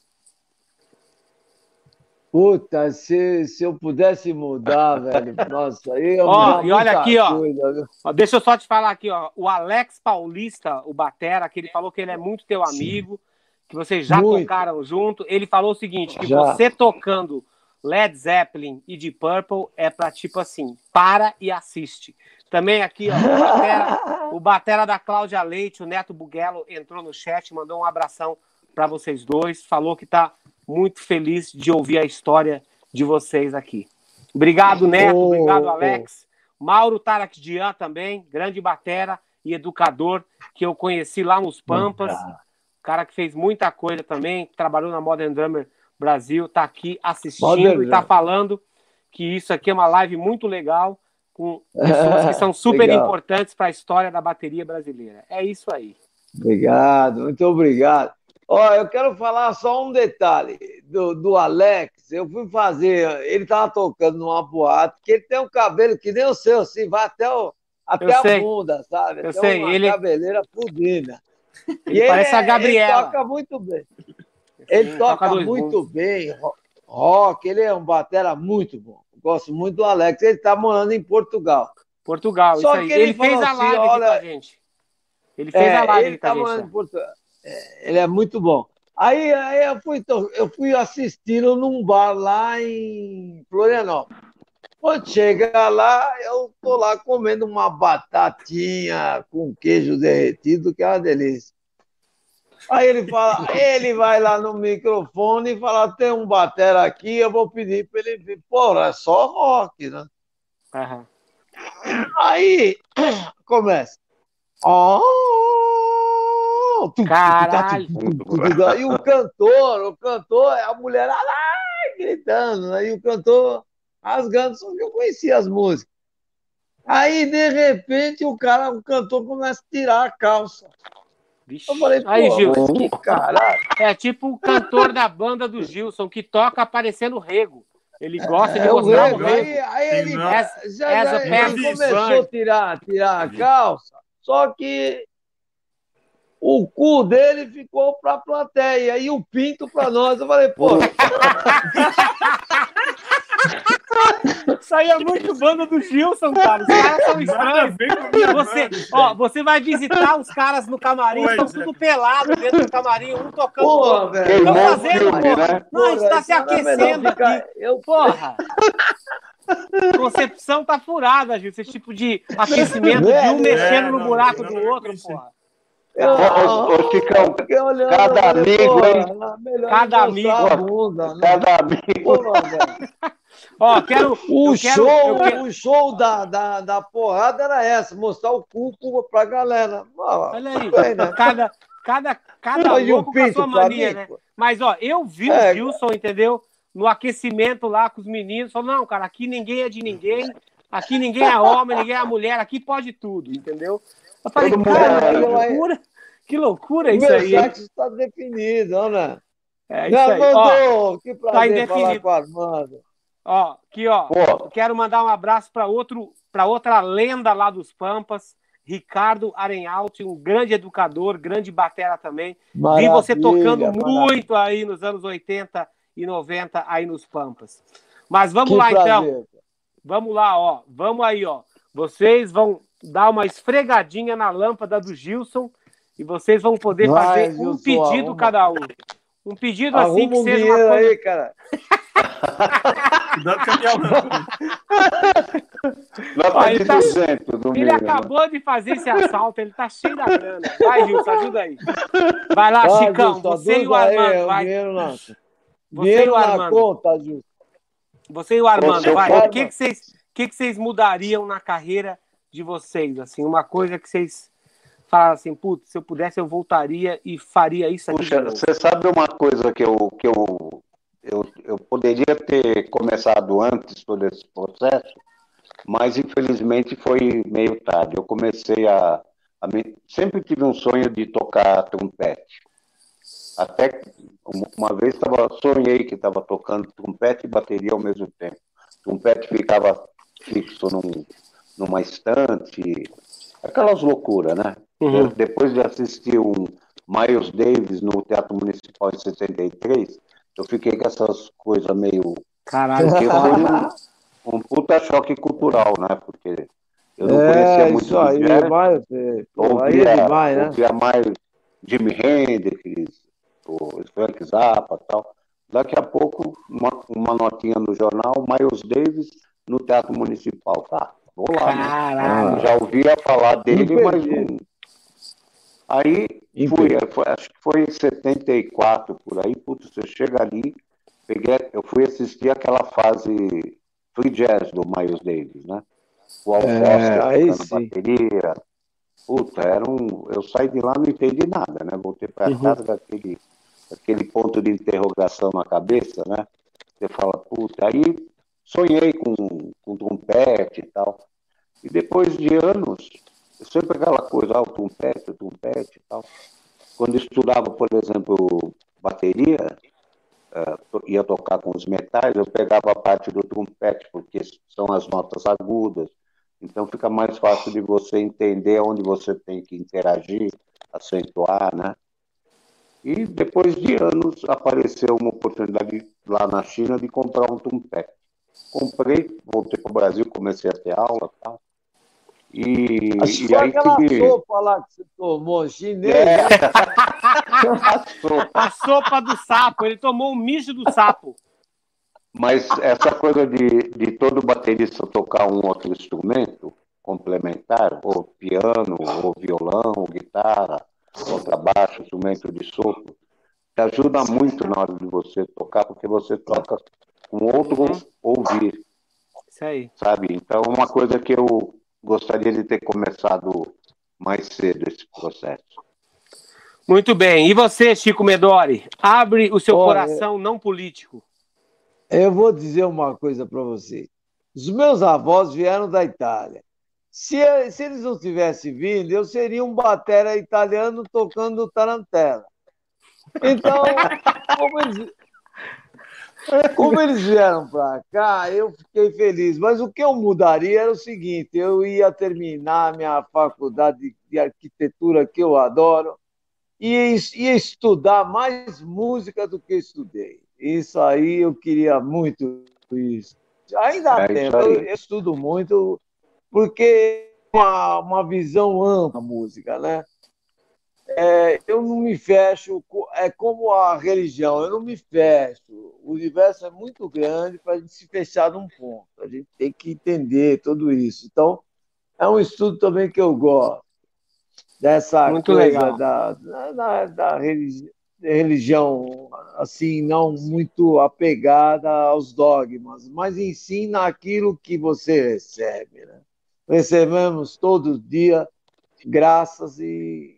Puta, se, se eu pudesse mudar, (laughs) velho, nossa, aí eu Ó, e olha aqui, ó. coisa, viu? Ó, deixa eu só te falar aqui, ó. O Alex Paulista, o Batera, que ele falou que ele é muito teu amigo, que vocês já Muito. tocaram junto. Ele falou o seguinte: que Já. você tocando Led Zeppelin e Deep Purple é pra tipo assim, para e assiste. Também aqui, ó, o Batera, o Batera da Cláudia Leite, o Neto Buguelo, entrou no chat, mandou um abração para vocês dois, falou que tá muito feliz de ouvir a história de vocês aqui. Obrigado, Neto, Ô, obrigado. Alex. Mauro Tarakdian também, grande batera e educador, que eu conheci lá nos Pampas. Cara que fez muita coisa também, trabalhou na Modern Drummer Brasil está aqui assistindo e está falando que isso aqui é uma live muito legal, com (laughs) pessoas que são super importantes para a história da bateria brasileira. É isso aí. Obrigado, muito obrigado. Ó, eu quero falar só um detalhe do, do Alex. Eu fui fazer, ele estava tocando numa boate, que ele tem um cabelo que nem o seu, assim, vai até, o, até a bunda, sabe? Eu tem sei, uma ele... cabeleira fudina. Ele e parece ele, a Gabriela. Ele toca muito bem. Ele Sim, toca, muito bons. bem rock, ele é um batera muito bom. Gosto muito do Alex, ele está morando em Portugal. Portugal, Só isso aí. Ele, ele fez a assim, live assim, olha, com a gente. Ele fez é, a live ele tá morando em Portugal. É, ele é muito bom. Aí, aí eu, fui, eu fui assisti-lo num bar lá em Florianópolis. Quando chega lá, eu tô lá comendo uma batatinha com queijo derretido, que é uma delícia. Aí ele fala, ele vai lá no microfone e fala: tem um batera aqui, eu vou pedir para ele vir. Porra, é só rock, né? Uhum. Aí (clears throat) começa. Oh, Caralho. E o cantor, o cantor, a mulher lá gritando, aí né? o cantor rasgando, só que eu conhecia as músicas. Aí, de repente, o cara, o cantor começa a tirar a calça. Vixe. Eu falei, aí, Gil, que caralho. É tipo o cantor da banda do Gilson, que toca aparecendo rego. Ele gosta de é, mostrar o rego. Aí, aí ele já, já, já começou a tirar, tirar a calça, só que o cu dele ficou para a plateia e o pinto para nós. Eu falei, pô. (laughs) (laughs) (laughs) Isso aí é muito banda do Gilson, cara. Os caras são estranhos. Você, ó, você vai visitar os caras no camarim, estão tudo é. pelado dentro do camarim, um tocando. Porra, velho. Estão fazendo, porra. Né? Não, a gente tá se aquecendo aqui. Eu, porra. Concepção tá furada, Gil. Esse tipo de aquecimento de um mexendo no buraco do outro, porra. Ô, ô, Chicão, cada amigo, hein? Cada amigo. Bunda, né? Cada amigo. Porra, (laughs) Ó, quero. O quero, show, quero... o show da, da, da porrada era essa, mostrar o cu pra galera. Olha aí, bem, né? cada, cada, cada louco com a sua mania, mim, né? Pô. Mas, ó, eu vi é, o Gilson, entendeu? No aquecimento lá com os meninos, falou, não, cara, aqui ninguém é de ninguém, aqui ninguém é homem, ninguém é mulher, aqui pode tudo, entendeu? Eu falei, Todo cara, que loucura, que loucura isso meu aí. O sexo está definido, né? É isso aí. Ó, que prazer tá indefinido. falar com o Armando. Ó, aqui, ó. Pô. Quero mandar um abraço para outro, para outra lenda lá dos Pampas, Ricardo Arenhalt, um grande educador, grande batera também. Maravilha, Vi você tocando maravilha. muito aí nos anos 80 e 90 aí nos Pampas. Mas vamos que lá prazer. então. Vamos lá, ó. Vamos aí, ó. Vocês vão dar uma esfregadinha na lâmpada do Gilson e vocês vão poder Vai, fazer Gilson, um pedido arruma. cada um. Um pedido arruma assim que um seja uma coisa... aí, cara. Cuidado com a minha ele, tá... ele acabou de fazer esse assalto, ele tá cheio da grana. Vai, Gilson, ajuda aí. Vai lá, vai, Chicão, Gilson, você e o Armando, aí, vai. Você dinheiro e o Armando. Conta, Gilson. Você e o Armando, vai. O que, que, vocês, que, que vocês mudariam na carreira de vocês? Assim, uma coisa que vocês falam assim, putz, se eu pudesse eu voltaria e faria isso aqui. Puxa, você sabe uma coisa que eu, que eu eu, eu poderia ter começado antes todo esse processo, mas infelizmente foi meio tarde. Eu comecei a, a me, sempre tive um sonho de tocar trompete. Até uma vez tava, sonhei que estava tocando trompete e bateria ao mesmo tempo. O trompete ficava fixo num, numa estante, aquelas loucuras, né? Uhum. Depois de assistir um Miles Davis no Teatro Municipal em 63, eu fiquei com essas coisas meio. Caralho, porque foi um, (laughs) um puta choque cultural, né? Porque eu não é, conhecia muito isso aí, jazz, mais, é, ouvia, é demais, né? ouvia mais Jimi Hendrix, o Frank Zappa e tal. Daqui a pouco, uma, uma notinha no jornal, Miles Davis no Teatro Municipal. Tá, vou lá. Né? Já ouvia falar dele, mas não, Aí fui, foi, acho que foi em 74 por aí, putz, você chega ali, peguei, eu fui assistir aquela fase free jazz do Miles Davis, né? O Al é, bateria. Puta, era um. Eu saí de lá não entendi nada, né? Voltei para uhum. casa daquele aquele ponto de interrogação na cabeça, né? Você fala, puta, aí sonhei com, com trompete e tal. E depois de anos, sempre aquela coisa, ah, o trompete, o trompete e tal. Quando estudava, por exemplo, bateria, uh, ia tocar com os metais, eu pegava a parte do trompete, porque são as notas agudas. Então fica mais fácil de você entender onde você tem que interagir, acentuar, né? E depois de anos apareceu uma oportunidade lá na China de comprar um trompete. Comprei, voltei para o Brasil, comecei a ter aula e tal. E, Acho e aí aquela que... sopa lá que você tomou, chinês. É. (laughs) A, sopa. a sopa do sapo, ele tomou um mijo do sapo. Mas essa coisa de, de todo baterista tocar um outro instrumento complementar, ou piano, ou violão, ou guitarra, contrabaixo, instrumento de sopro, te ajuda muito na hora de você tocar, porque você toca com outro uhum. ouvir. Isso aí. Sabe? Então, uma coisa que eu gostaria de ter começado mais cedo esse processo. Muito bem. E você, Chico Medori? Abre o seu Olha, coração não político. Eu vou dizer uma coisa para você. Os meus avós vieram da Itália. Se, se eles não tivessem vindo, eu seria um batera italiano tocando tarantela. Então, (laughs) como eles, (laughs) como eles vieram para cá, eu fiquei feliz. Mas o que eu mudaria era o seguinte: eu ia terminar a minha faculdade de arquitetura, que eu adoro, e ia estudar mais música do que estudei. Isso aí eu queria muito isso. Ainda é tempo, eu, eu estudo muito, porque é uma, uma visão ampla da música, né? É, eu não me fecho, é como a religião, eu não me fecho. O universo é muito grande para a gente se fechar num ponto. A gente tem que entender tudo isso. Então, é um estudo também que eu gosto. Dessa muito coisa legal. Da, da, da religião, assim, não muito apegada aos dogmas, mas ensina aquilo que você recebe. Né? Recebemos todo dia graças e,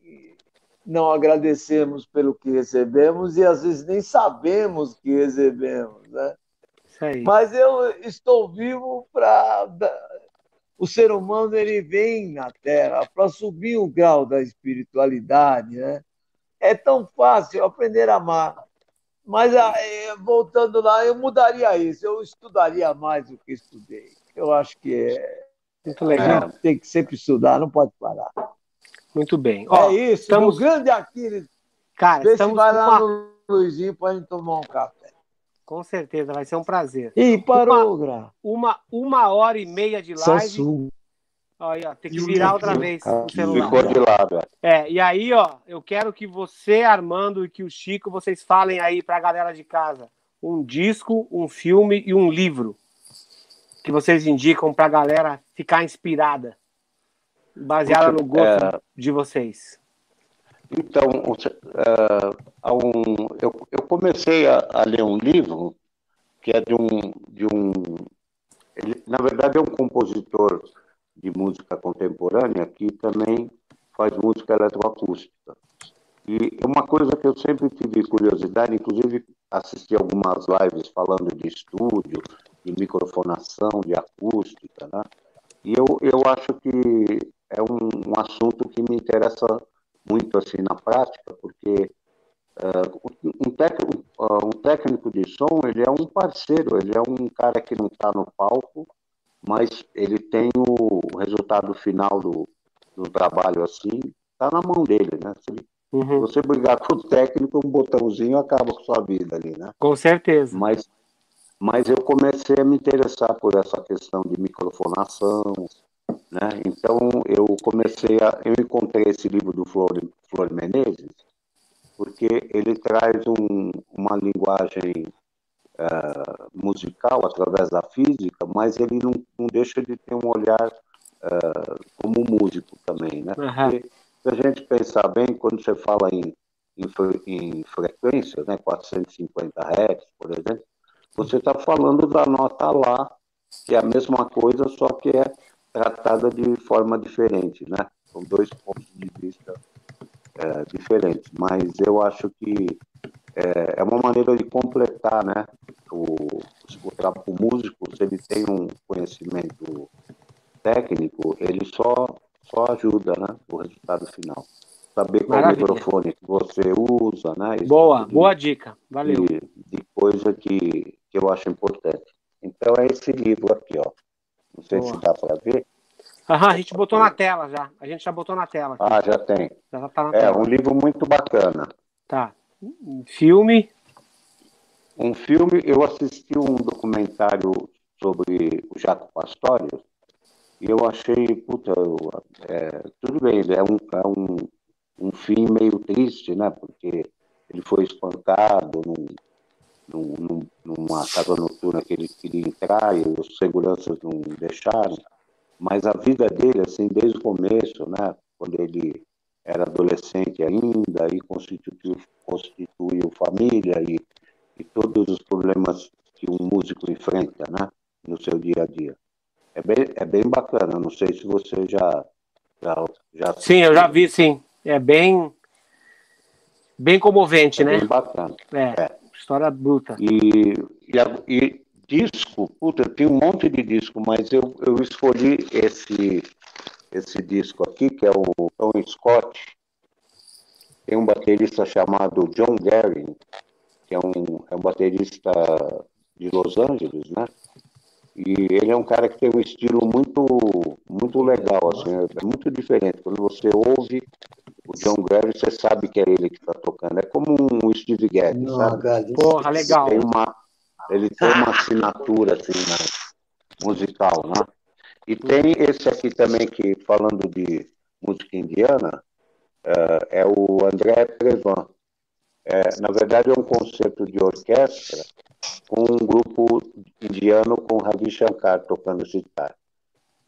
não agradecemos pelo que recebemos e às vezes nem sabemos que recebemos, né? Mas eu estou vivo para o ser humano ele vem na Terra para subir o grau da espiritualidade, né? É tão fácil aprender a amar. Mas ah, é, voltando lá, eu mudaria isso. Eu estudaria mais do que estudei. Eu acho que é muito legal. Tem que sempre estudar, não pode parar. Muito bem. Ó, é isso, estamos... grande Aquiles. Cara, Vê estamos se vai lá uma... no Luizinho para a gente tomar um café. Com certeza, vai ser um prazer. E parou, uma, uma, uma hora e meia de live. Samsung. Olha, tem que virar outra vez o celular. Ficou de lado. É. é, e aí, ó, eu quero que você, Armando, e que o Chico, vocês falem aí para a galera de casa um disco, um filme e um livro que vocês indicam para a galera ficar inspirada baseada no gosto é, de vocês? Então, uh, um, eu, eu, comecei a, a, ler um livro que é de um, de um ele, na verdade é um compositor de música contemporânea que também faz música eletroacústica. E uma coisa que eu sempre tive curiosidade, inclusive assisti algumas lives falando de estúdio, de microfonação, de acústica, né? E eu, eu acho que é um, um assunto que me interessa muito assim na prática, porque uh, um, técnico, uh, um técnico de som ele é um parceiro, ele é um cara que não está no palco, mas ele tem o resultado final do, do trabalho assim, está na mão dele, né? Se ele, uhum. você brigar (laughs) com o técnico, um botãozinho acaba com sua vida ali, né? Com certeza. Mas, mas eu comecei a me interessar por essa questão de microfonação, né? Então, eu comecei a. Eu encontrei esse livro do Flor, Flor Menezes, porque ele traz um, uma linguagem uh, musical através da física, mas ele não, não deixa de ter um olhar uh, como músico também. Né? Porque, se a gente pensar bem, quando você fala em, em, em frequência, né, 450 Hz, por exemplo, você está falando da nota lá, que é a mesma coisa, só que é tratada de forma diferente, né? São dois pontos de vista é, diferentes, mas eu acho que é, é uma maneira de completar, né? O, o, o músico, se ele tem um conhecimento técnico, ele só, só ajuda, né? O resultado final. Saber qual Maravilha. microfone que você usa, né? Boa, tipo de, boa dica. Valeu. De, de coisa que, que eu acho importante. Então é esse livro aqui, ó. Sei boa. se dá para ver. Aham, a gente botou na tela já. A gente já botou na tela. Aqui. Ah, já tem. Já tá é, tela. um livro muito bacana. Tá. Um filme. Um filme, eu assisti um documentário sobre o Jaco Pastorius e eu achei, puta, é, tudo bem, é um, é um, um fim meio triste, né? Porque ele foi espancado num, num, numa casa noturna que ele queria entrar e os seguranças não deixaram. Mas a vida dele, assim, desde o começo, né? Quando ele era adolescente ainda e constituiu, constituiu família e, e todos os problemas que um músico enfrenta, né? No seu dia a dia. É bem, é bem bacana. Não sei se você já, já, já Sim, eu já vi, sim. É bem bem comovente, é né? Bem bacana. É, é. história bruta. E, e, e, disco, puta, tem um monte de disco, mas eu, eu escolhi esse esse disco aqui, que é o Tom Scott. Tem um baterista chamado John Gary, que é um, é um baterista de Los Angeles, né? E ele é um cara que tem um estilo muito, muito legal, assim, é muito diferente. Quando você ouve o John Gary, você sabe que é ele que está tocando. É como um Steve Gadd, sabe? Porra, legal. Tem uma, ele tem uma assinatura assim, né, musical, né? E tem esse aqui também que, falando de música indiana, é, é o André Prevan. É, na verdade, é um concerto de orquestra com um grupo indiano com Ravi Shankar tocando citar.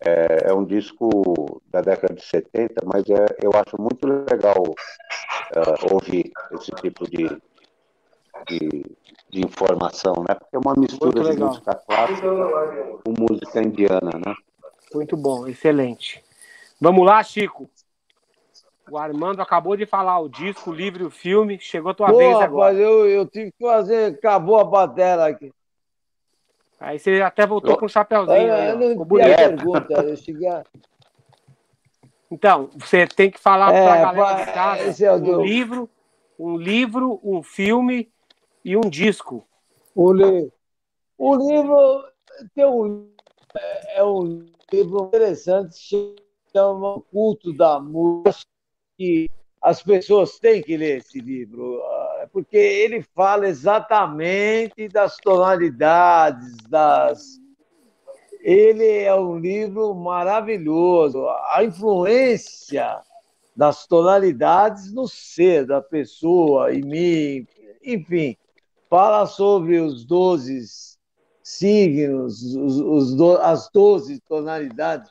É, é, um disco da década de 70, mas é, eu acho muito legal é, ouvir esse tipo de, de, de, informação, né? Porque é uma mistura de música clássica com música indiana, né? Muito bom, excelente. Vamos lá, Chico. O Armando acabou de falar o disco, o livro, o filme. Chegou a tua Pô, vez agora. Rapaz, eu, eu tive que fazer, acabou a bateria aqui. Aí você até voltou eu, com o chapéuzinho. Eu, aí, eu não tinha pergunta, eu cheguei a... Então, você tem que falar é, para a galera de casa é um livro, um livro, um filme e um disco. O, li... o livro tem um, é, um livro interessante, chama Culto da Música que as pessoas têm que ler esse livro, ah, porque ele fala exatamente das tonalidades, das. Ele é um livro maravilhoso. A influência das tonalidades no ser da pessoa, em mim, enfim, fala sobre os doze signos, os, os, as doze tonalidades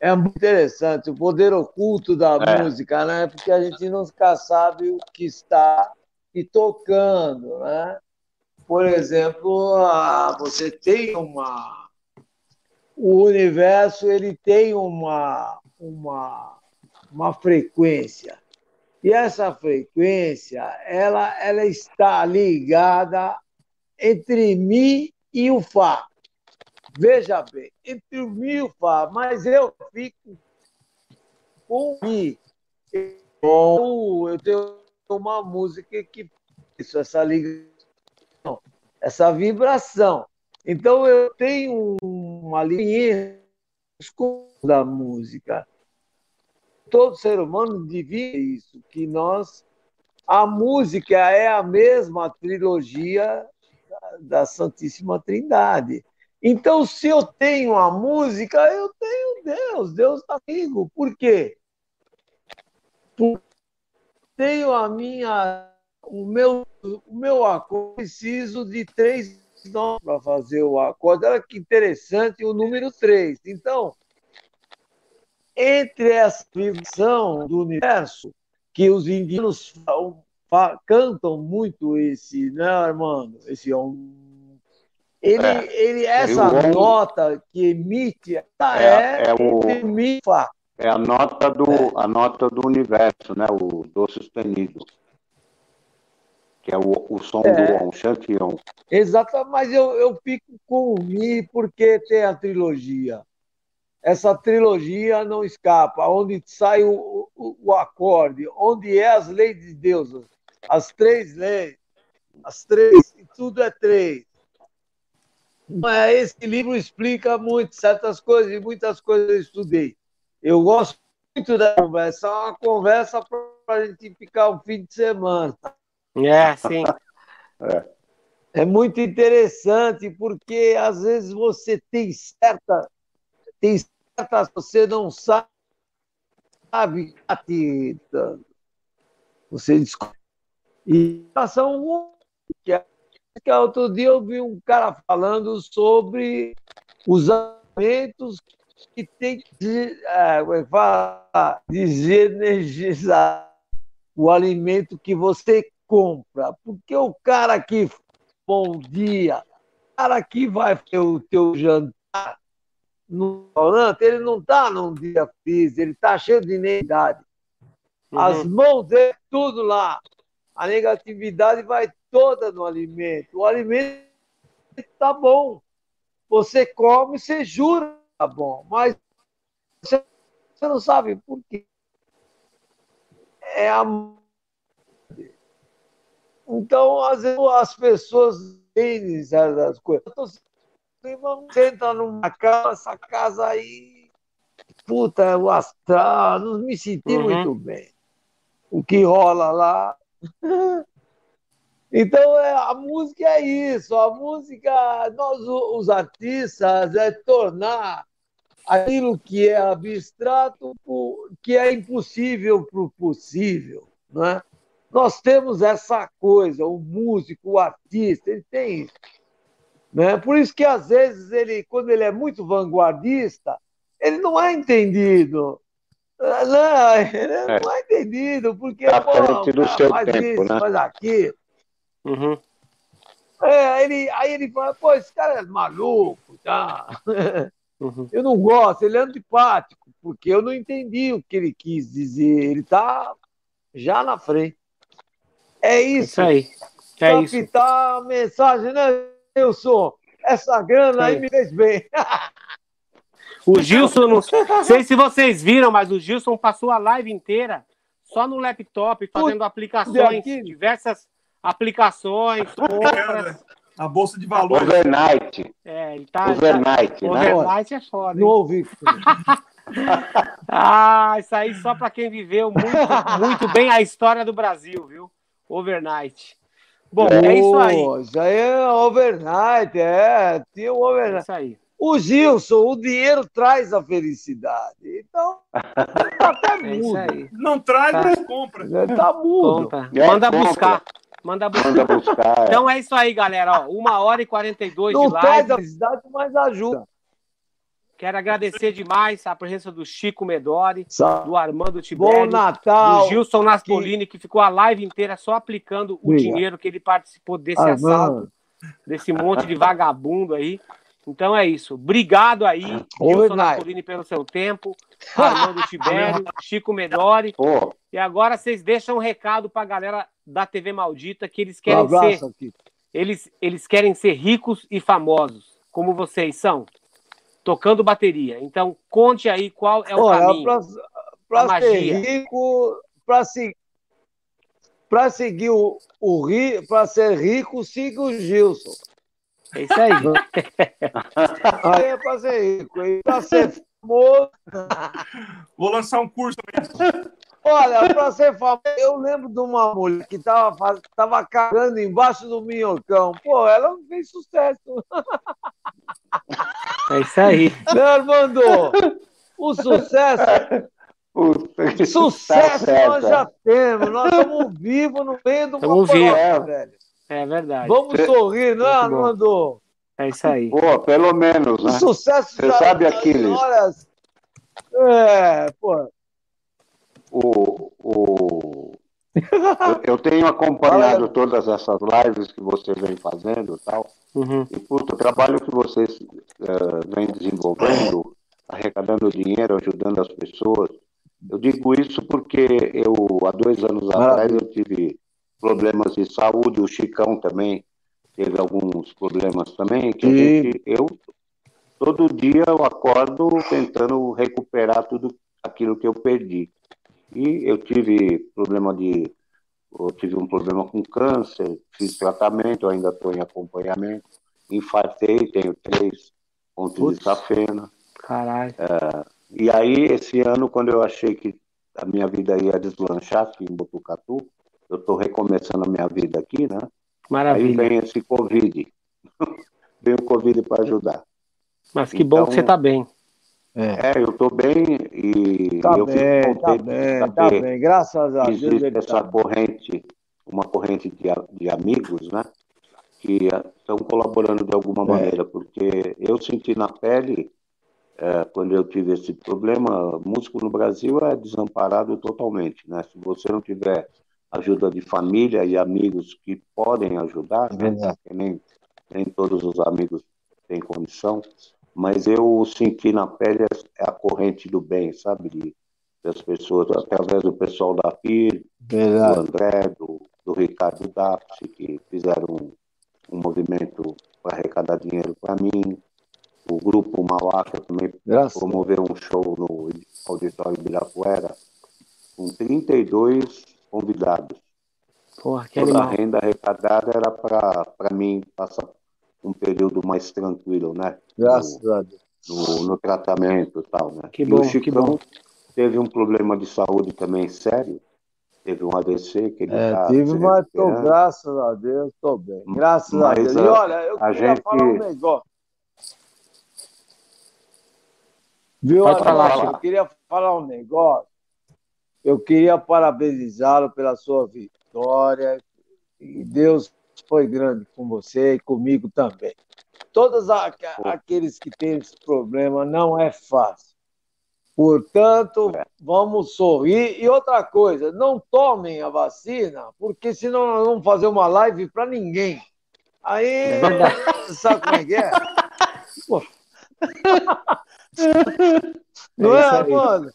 é muito interessante, o poder oculto da é. música, né? Porque a gente nunca sabe o que está e tocando, né? Por exemplo, você tem uma o universo ele tem uma uma uma frequência e essa frequência ela ela está ligada entre mim e o Fá. Veja bem, entre o Mi e o Fá, mas eu fico com Mi. Eu, tenho uma música que isso, essa ligação, essa vibração. Então eu tenho uma linha da música. Todo ser humano devia isso, que nós a música é a mesma trilogia da Santíssima Trindade. Então, se eu tenho a música, eu tenho Deus, Deus está comigo. Por quê? Porque tenho a minha, o meu, o meu acorde, preciso de três notas para fazer o acorde. Olha que interessante o número três. Então, entre essa vibração do universo, que os indianos cantam muito esse, né, Armando? Esse um ele, é. ele essa nota que emite é, é, é o, é a nota do a nota do universo, né? O do sustenido. que é o, o som é. do On, Chantilly. Exato, mas eu, eu fico com o Mi porque tem a trilogia. Essa trilogia não escapa, onde sai o, o, o acorde, onde é as leis de Deus, as três leis, as três, e tudo é três. Mas esse livro explica muito certas coisas e muitas coisas eu estudei. Eu gosto muito da conversa, é uma conversa para a gente ficar um fim de semana. É, sim. É. é muito interessante, porque às vezes você tem certa. Tem certas. Você não sabe. Você descobre. E são que é, que outro dia eu vi um cara falando sobre os alimentos que tem que é, é desenergizar o alimento que você compra. Porque o cara que bom dia, o cara que vai ter o teu jantar no restaurante, ele não está num dia feliz, ele está cheio de negatividade. Uhum. As mãos dele, tudo lá. A negatividade vai toda no alimento. O alimento está bom. Você come, você jura que está bom, mas você não sabe por quê. É a então, às vezes, as pessoas têm certas coisas. Vamos sentar numa casa, essa casa aí, puta, o astral, não me senti uhum. muito bem. O que rola lá. (laughs) Então, é, a música é isso. A música, nós, os artistas, é tornar aquilo que é abstrato, que é impossível para o possível. Não é? Nós temos essa coisa, o músico, o artista, ele tem isso. Né? Por isso que, às vezes, ele, quando ele é muito vanguardista, ele não é entendido. Não, ele é. não é entendido, porque tá pô, o faz tempo, isso, né? faz aquilo. Uhum. É, ele, aí ele fala, pô, esse cara é maluco, tá? (laughs) Uhum. Eu não gosto, ele é antipático, porque eu não entendi o que ele quis dizer. Ele está já na frente. É isso. Isso aí. É Captar isso. a mensagem, né, Wilson? Essa grana aí, aí me fez bem. O Gilson, não sei se vocês viram, mas o Gilson passou a live inteira só no laptop, fazendo aplicações, diversas aplicações, compras. A bolsa de valores. Overnight. É, ele tá. Overnight, tá... né? Overnight é foda. Hein? Não ouvi. (laughs) ah, isso aí só para quem viveu muito, muito bem a história do Brasil, viu? Overnight. Bom, oh, é isso aí. Isso aí é overnight, é. Tinha o overnight. É isso aí. O Gilson, o dinheiro traz a felicidade. Então, tá até (laughs) é mudo. É Não traz, tá. mas compra. Tá mudo. Compra. É, Manda compra. buscar. Manda buscar. Manda buscar. Então é isso aí, galera. Ó, uma hora e 42 Não de live. Não traz a felicidade, mas ajuda. Quero agradecer demais a presença do Chico Medori, Sá. do Armando Tibério, do Gilson Naspolini, que... que ficou a live inteira só aplicando o dinheiro que ele participou desse Armando. assalto, desse monte de vagabundo aí. Então é isso. Obrigado aí, Gilson Naspolini, pelo seu tempo, Armando Tibério, (laughs) Chico Medori. Oh. E agora vocês deixam um recado para a galera da TV Maldita que eles querem um ser... Eles, eles querem ser ricos e famosos, como vocês são tocando bateria. Então, conte aí qual é o Olha, caminho. Para ser rico, para se, pra seguir o, o para ser rico, siga o Gilson. É isso aí. aí é para ser rico. Para ser famoso. Vou lançar um curso. Olha, para ser famoso, eu lembro de uma mulher que estava tava cagando embaixo do minhocão. Pô, ela não fez sucesso. É isso aí. Meu (laughs) Armando, o sucesso. O sucesso tá nós já temos. Nós estamos vivos no meio do vivos, velho. É verdade. Vamos sorrir, não é, Armando? É isso aí. Pô, pelo menos, né? O sucesso Você já, sabe aquilo. É, pô. O, o... Eu, eu tenho acompanhado (laughs) todas essas lives que você vem fazendo e tal. Uhum. E, o trabalho que vocês uh, vêm desenvolvendo, arrecadando dinheiro, ajudando as pessoas, eu digo isso porque eu, há dois anos atrás, eu tive problemas de saúde, o Chicão também teve alguns problemas também, que a gente, eu todo dia eu acordo tentando recuperar tudo aquilo que eu perdi. E eu tive problema de eu tive um problema com câncer, fiz tratamento, ainda estou em acompanhamento, infartei, tenho três pontos de safena. Caralho. É, e aí, esse ano, quando eu achei que a minha vida ia deslanchar aqui em Botucatu, eu estou recomeçando a minha vida aqui, né? Maravilha. Aí vem esse Covid. (laughs) vem o Covid para ajudar. Mas que então, bom que você está bem. É. é, eu estou bem e tá eu bem, fico tá bem, tá bem, graças a Deus. Existe essa tá corrente, uma corrente de, de amigos, né? Que estão colaborando de alguma é. maneira, porque eu senti na pele, é, quando eu tive esse problema, músico no Brasil é desamparado totalmente, né? Se você não tiver ajuda de família e amigos que podem ajudar, né? nem, nem todos os amigos têm condição, mas eu senti na pele a corrente do bem, sabe? De, das pessoas, através do pessoal da PIR, do André, do, do Ricardo Dapsi, que fizeram um, um movimento para arrecadar dinheiro para mim. O grupo Malaca também Graças. promoveu um show no Auditório Ibirapuera com 32 convidados. Porra, que Toda animal. a renda arrecadada era para mim passar um período mais tranquilo, né? Graças no, a Deus. No, no tratamento e tal, né? Que bom, e o Chicão que bom. teve um problema de saúde também sério. Teve um AVC que ele é, tá tive, mas tô, graças a Deus, estou bem. Graças mas a Deus. A, e olha, eu queria gente... falar um negócio. Viu, Pode falar, eu queria falar um negócio. Eu queria parabenizá-lo pela sua vitória. E Deus foi grande com você e comigo também. Todos aqueles que têm esse problema não é fácil. Portanto, vamos sorrir. E outra coisa, não tomem a vacina, porque senão nós vamos fazer uma live para ninguém. Aí, é sabe como é que é? Pô. (laughs) Não é, é mano?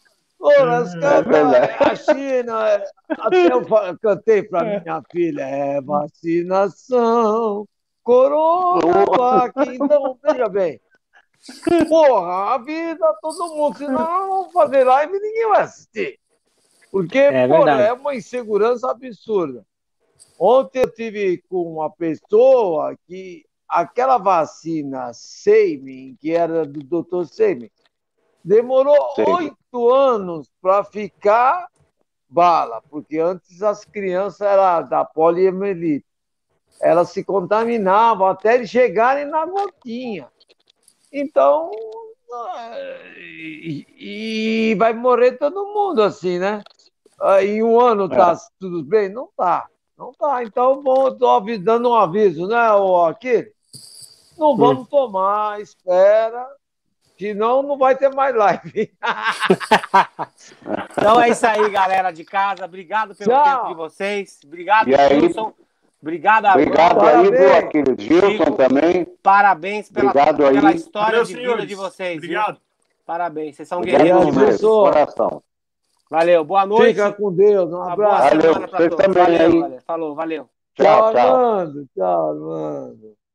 Pô, nós cantamos, é a China, até eu cantei para minha filha, é vacinação, corona, então, veja bem. Porra, a vida todo mundo, senão fazer live e ninguém vai assistir. Porque, é, porra, é uma insegurança absurda. Ontem eu tive com uma pessoa que aquela vacina Seimin, que era do Dr. Seimin, demorou oito oito anos para ficar bala, porque antes as crianças eram da poliomielite. Elas se contaminavam até chegarem na gotinha. Então, e, e, vai morrer todo mundo assim, né? Em um ano tá é. tudo bem? Não tá. Não tá. Então, bom, estou dando um aviso, né, aqui? Não vamos hum. tomar, espera, Senão não vai ter mais live. (laughs) então é isso aí, galera de casa. Obrigado pelo Tchau. tempo de vocês. Obrigado, Gilson. Obrigado, Obrigado aí, viu, aquele Gilson também. Parabéns pela, Obrigado pela aí. história Valeu, de vida de vocês. Obrigado. Viu? Parabéns, vocês são Obrigado, guerreiros. Coração. Valeu, boa noite. Fica com Deus, um abraço. Valeu, vocês também valeu, aí. Valeu. Falou, valeu. Tchau, tchau. Armando. Tchau, Armando.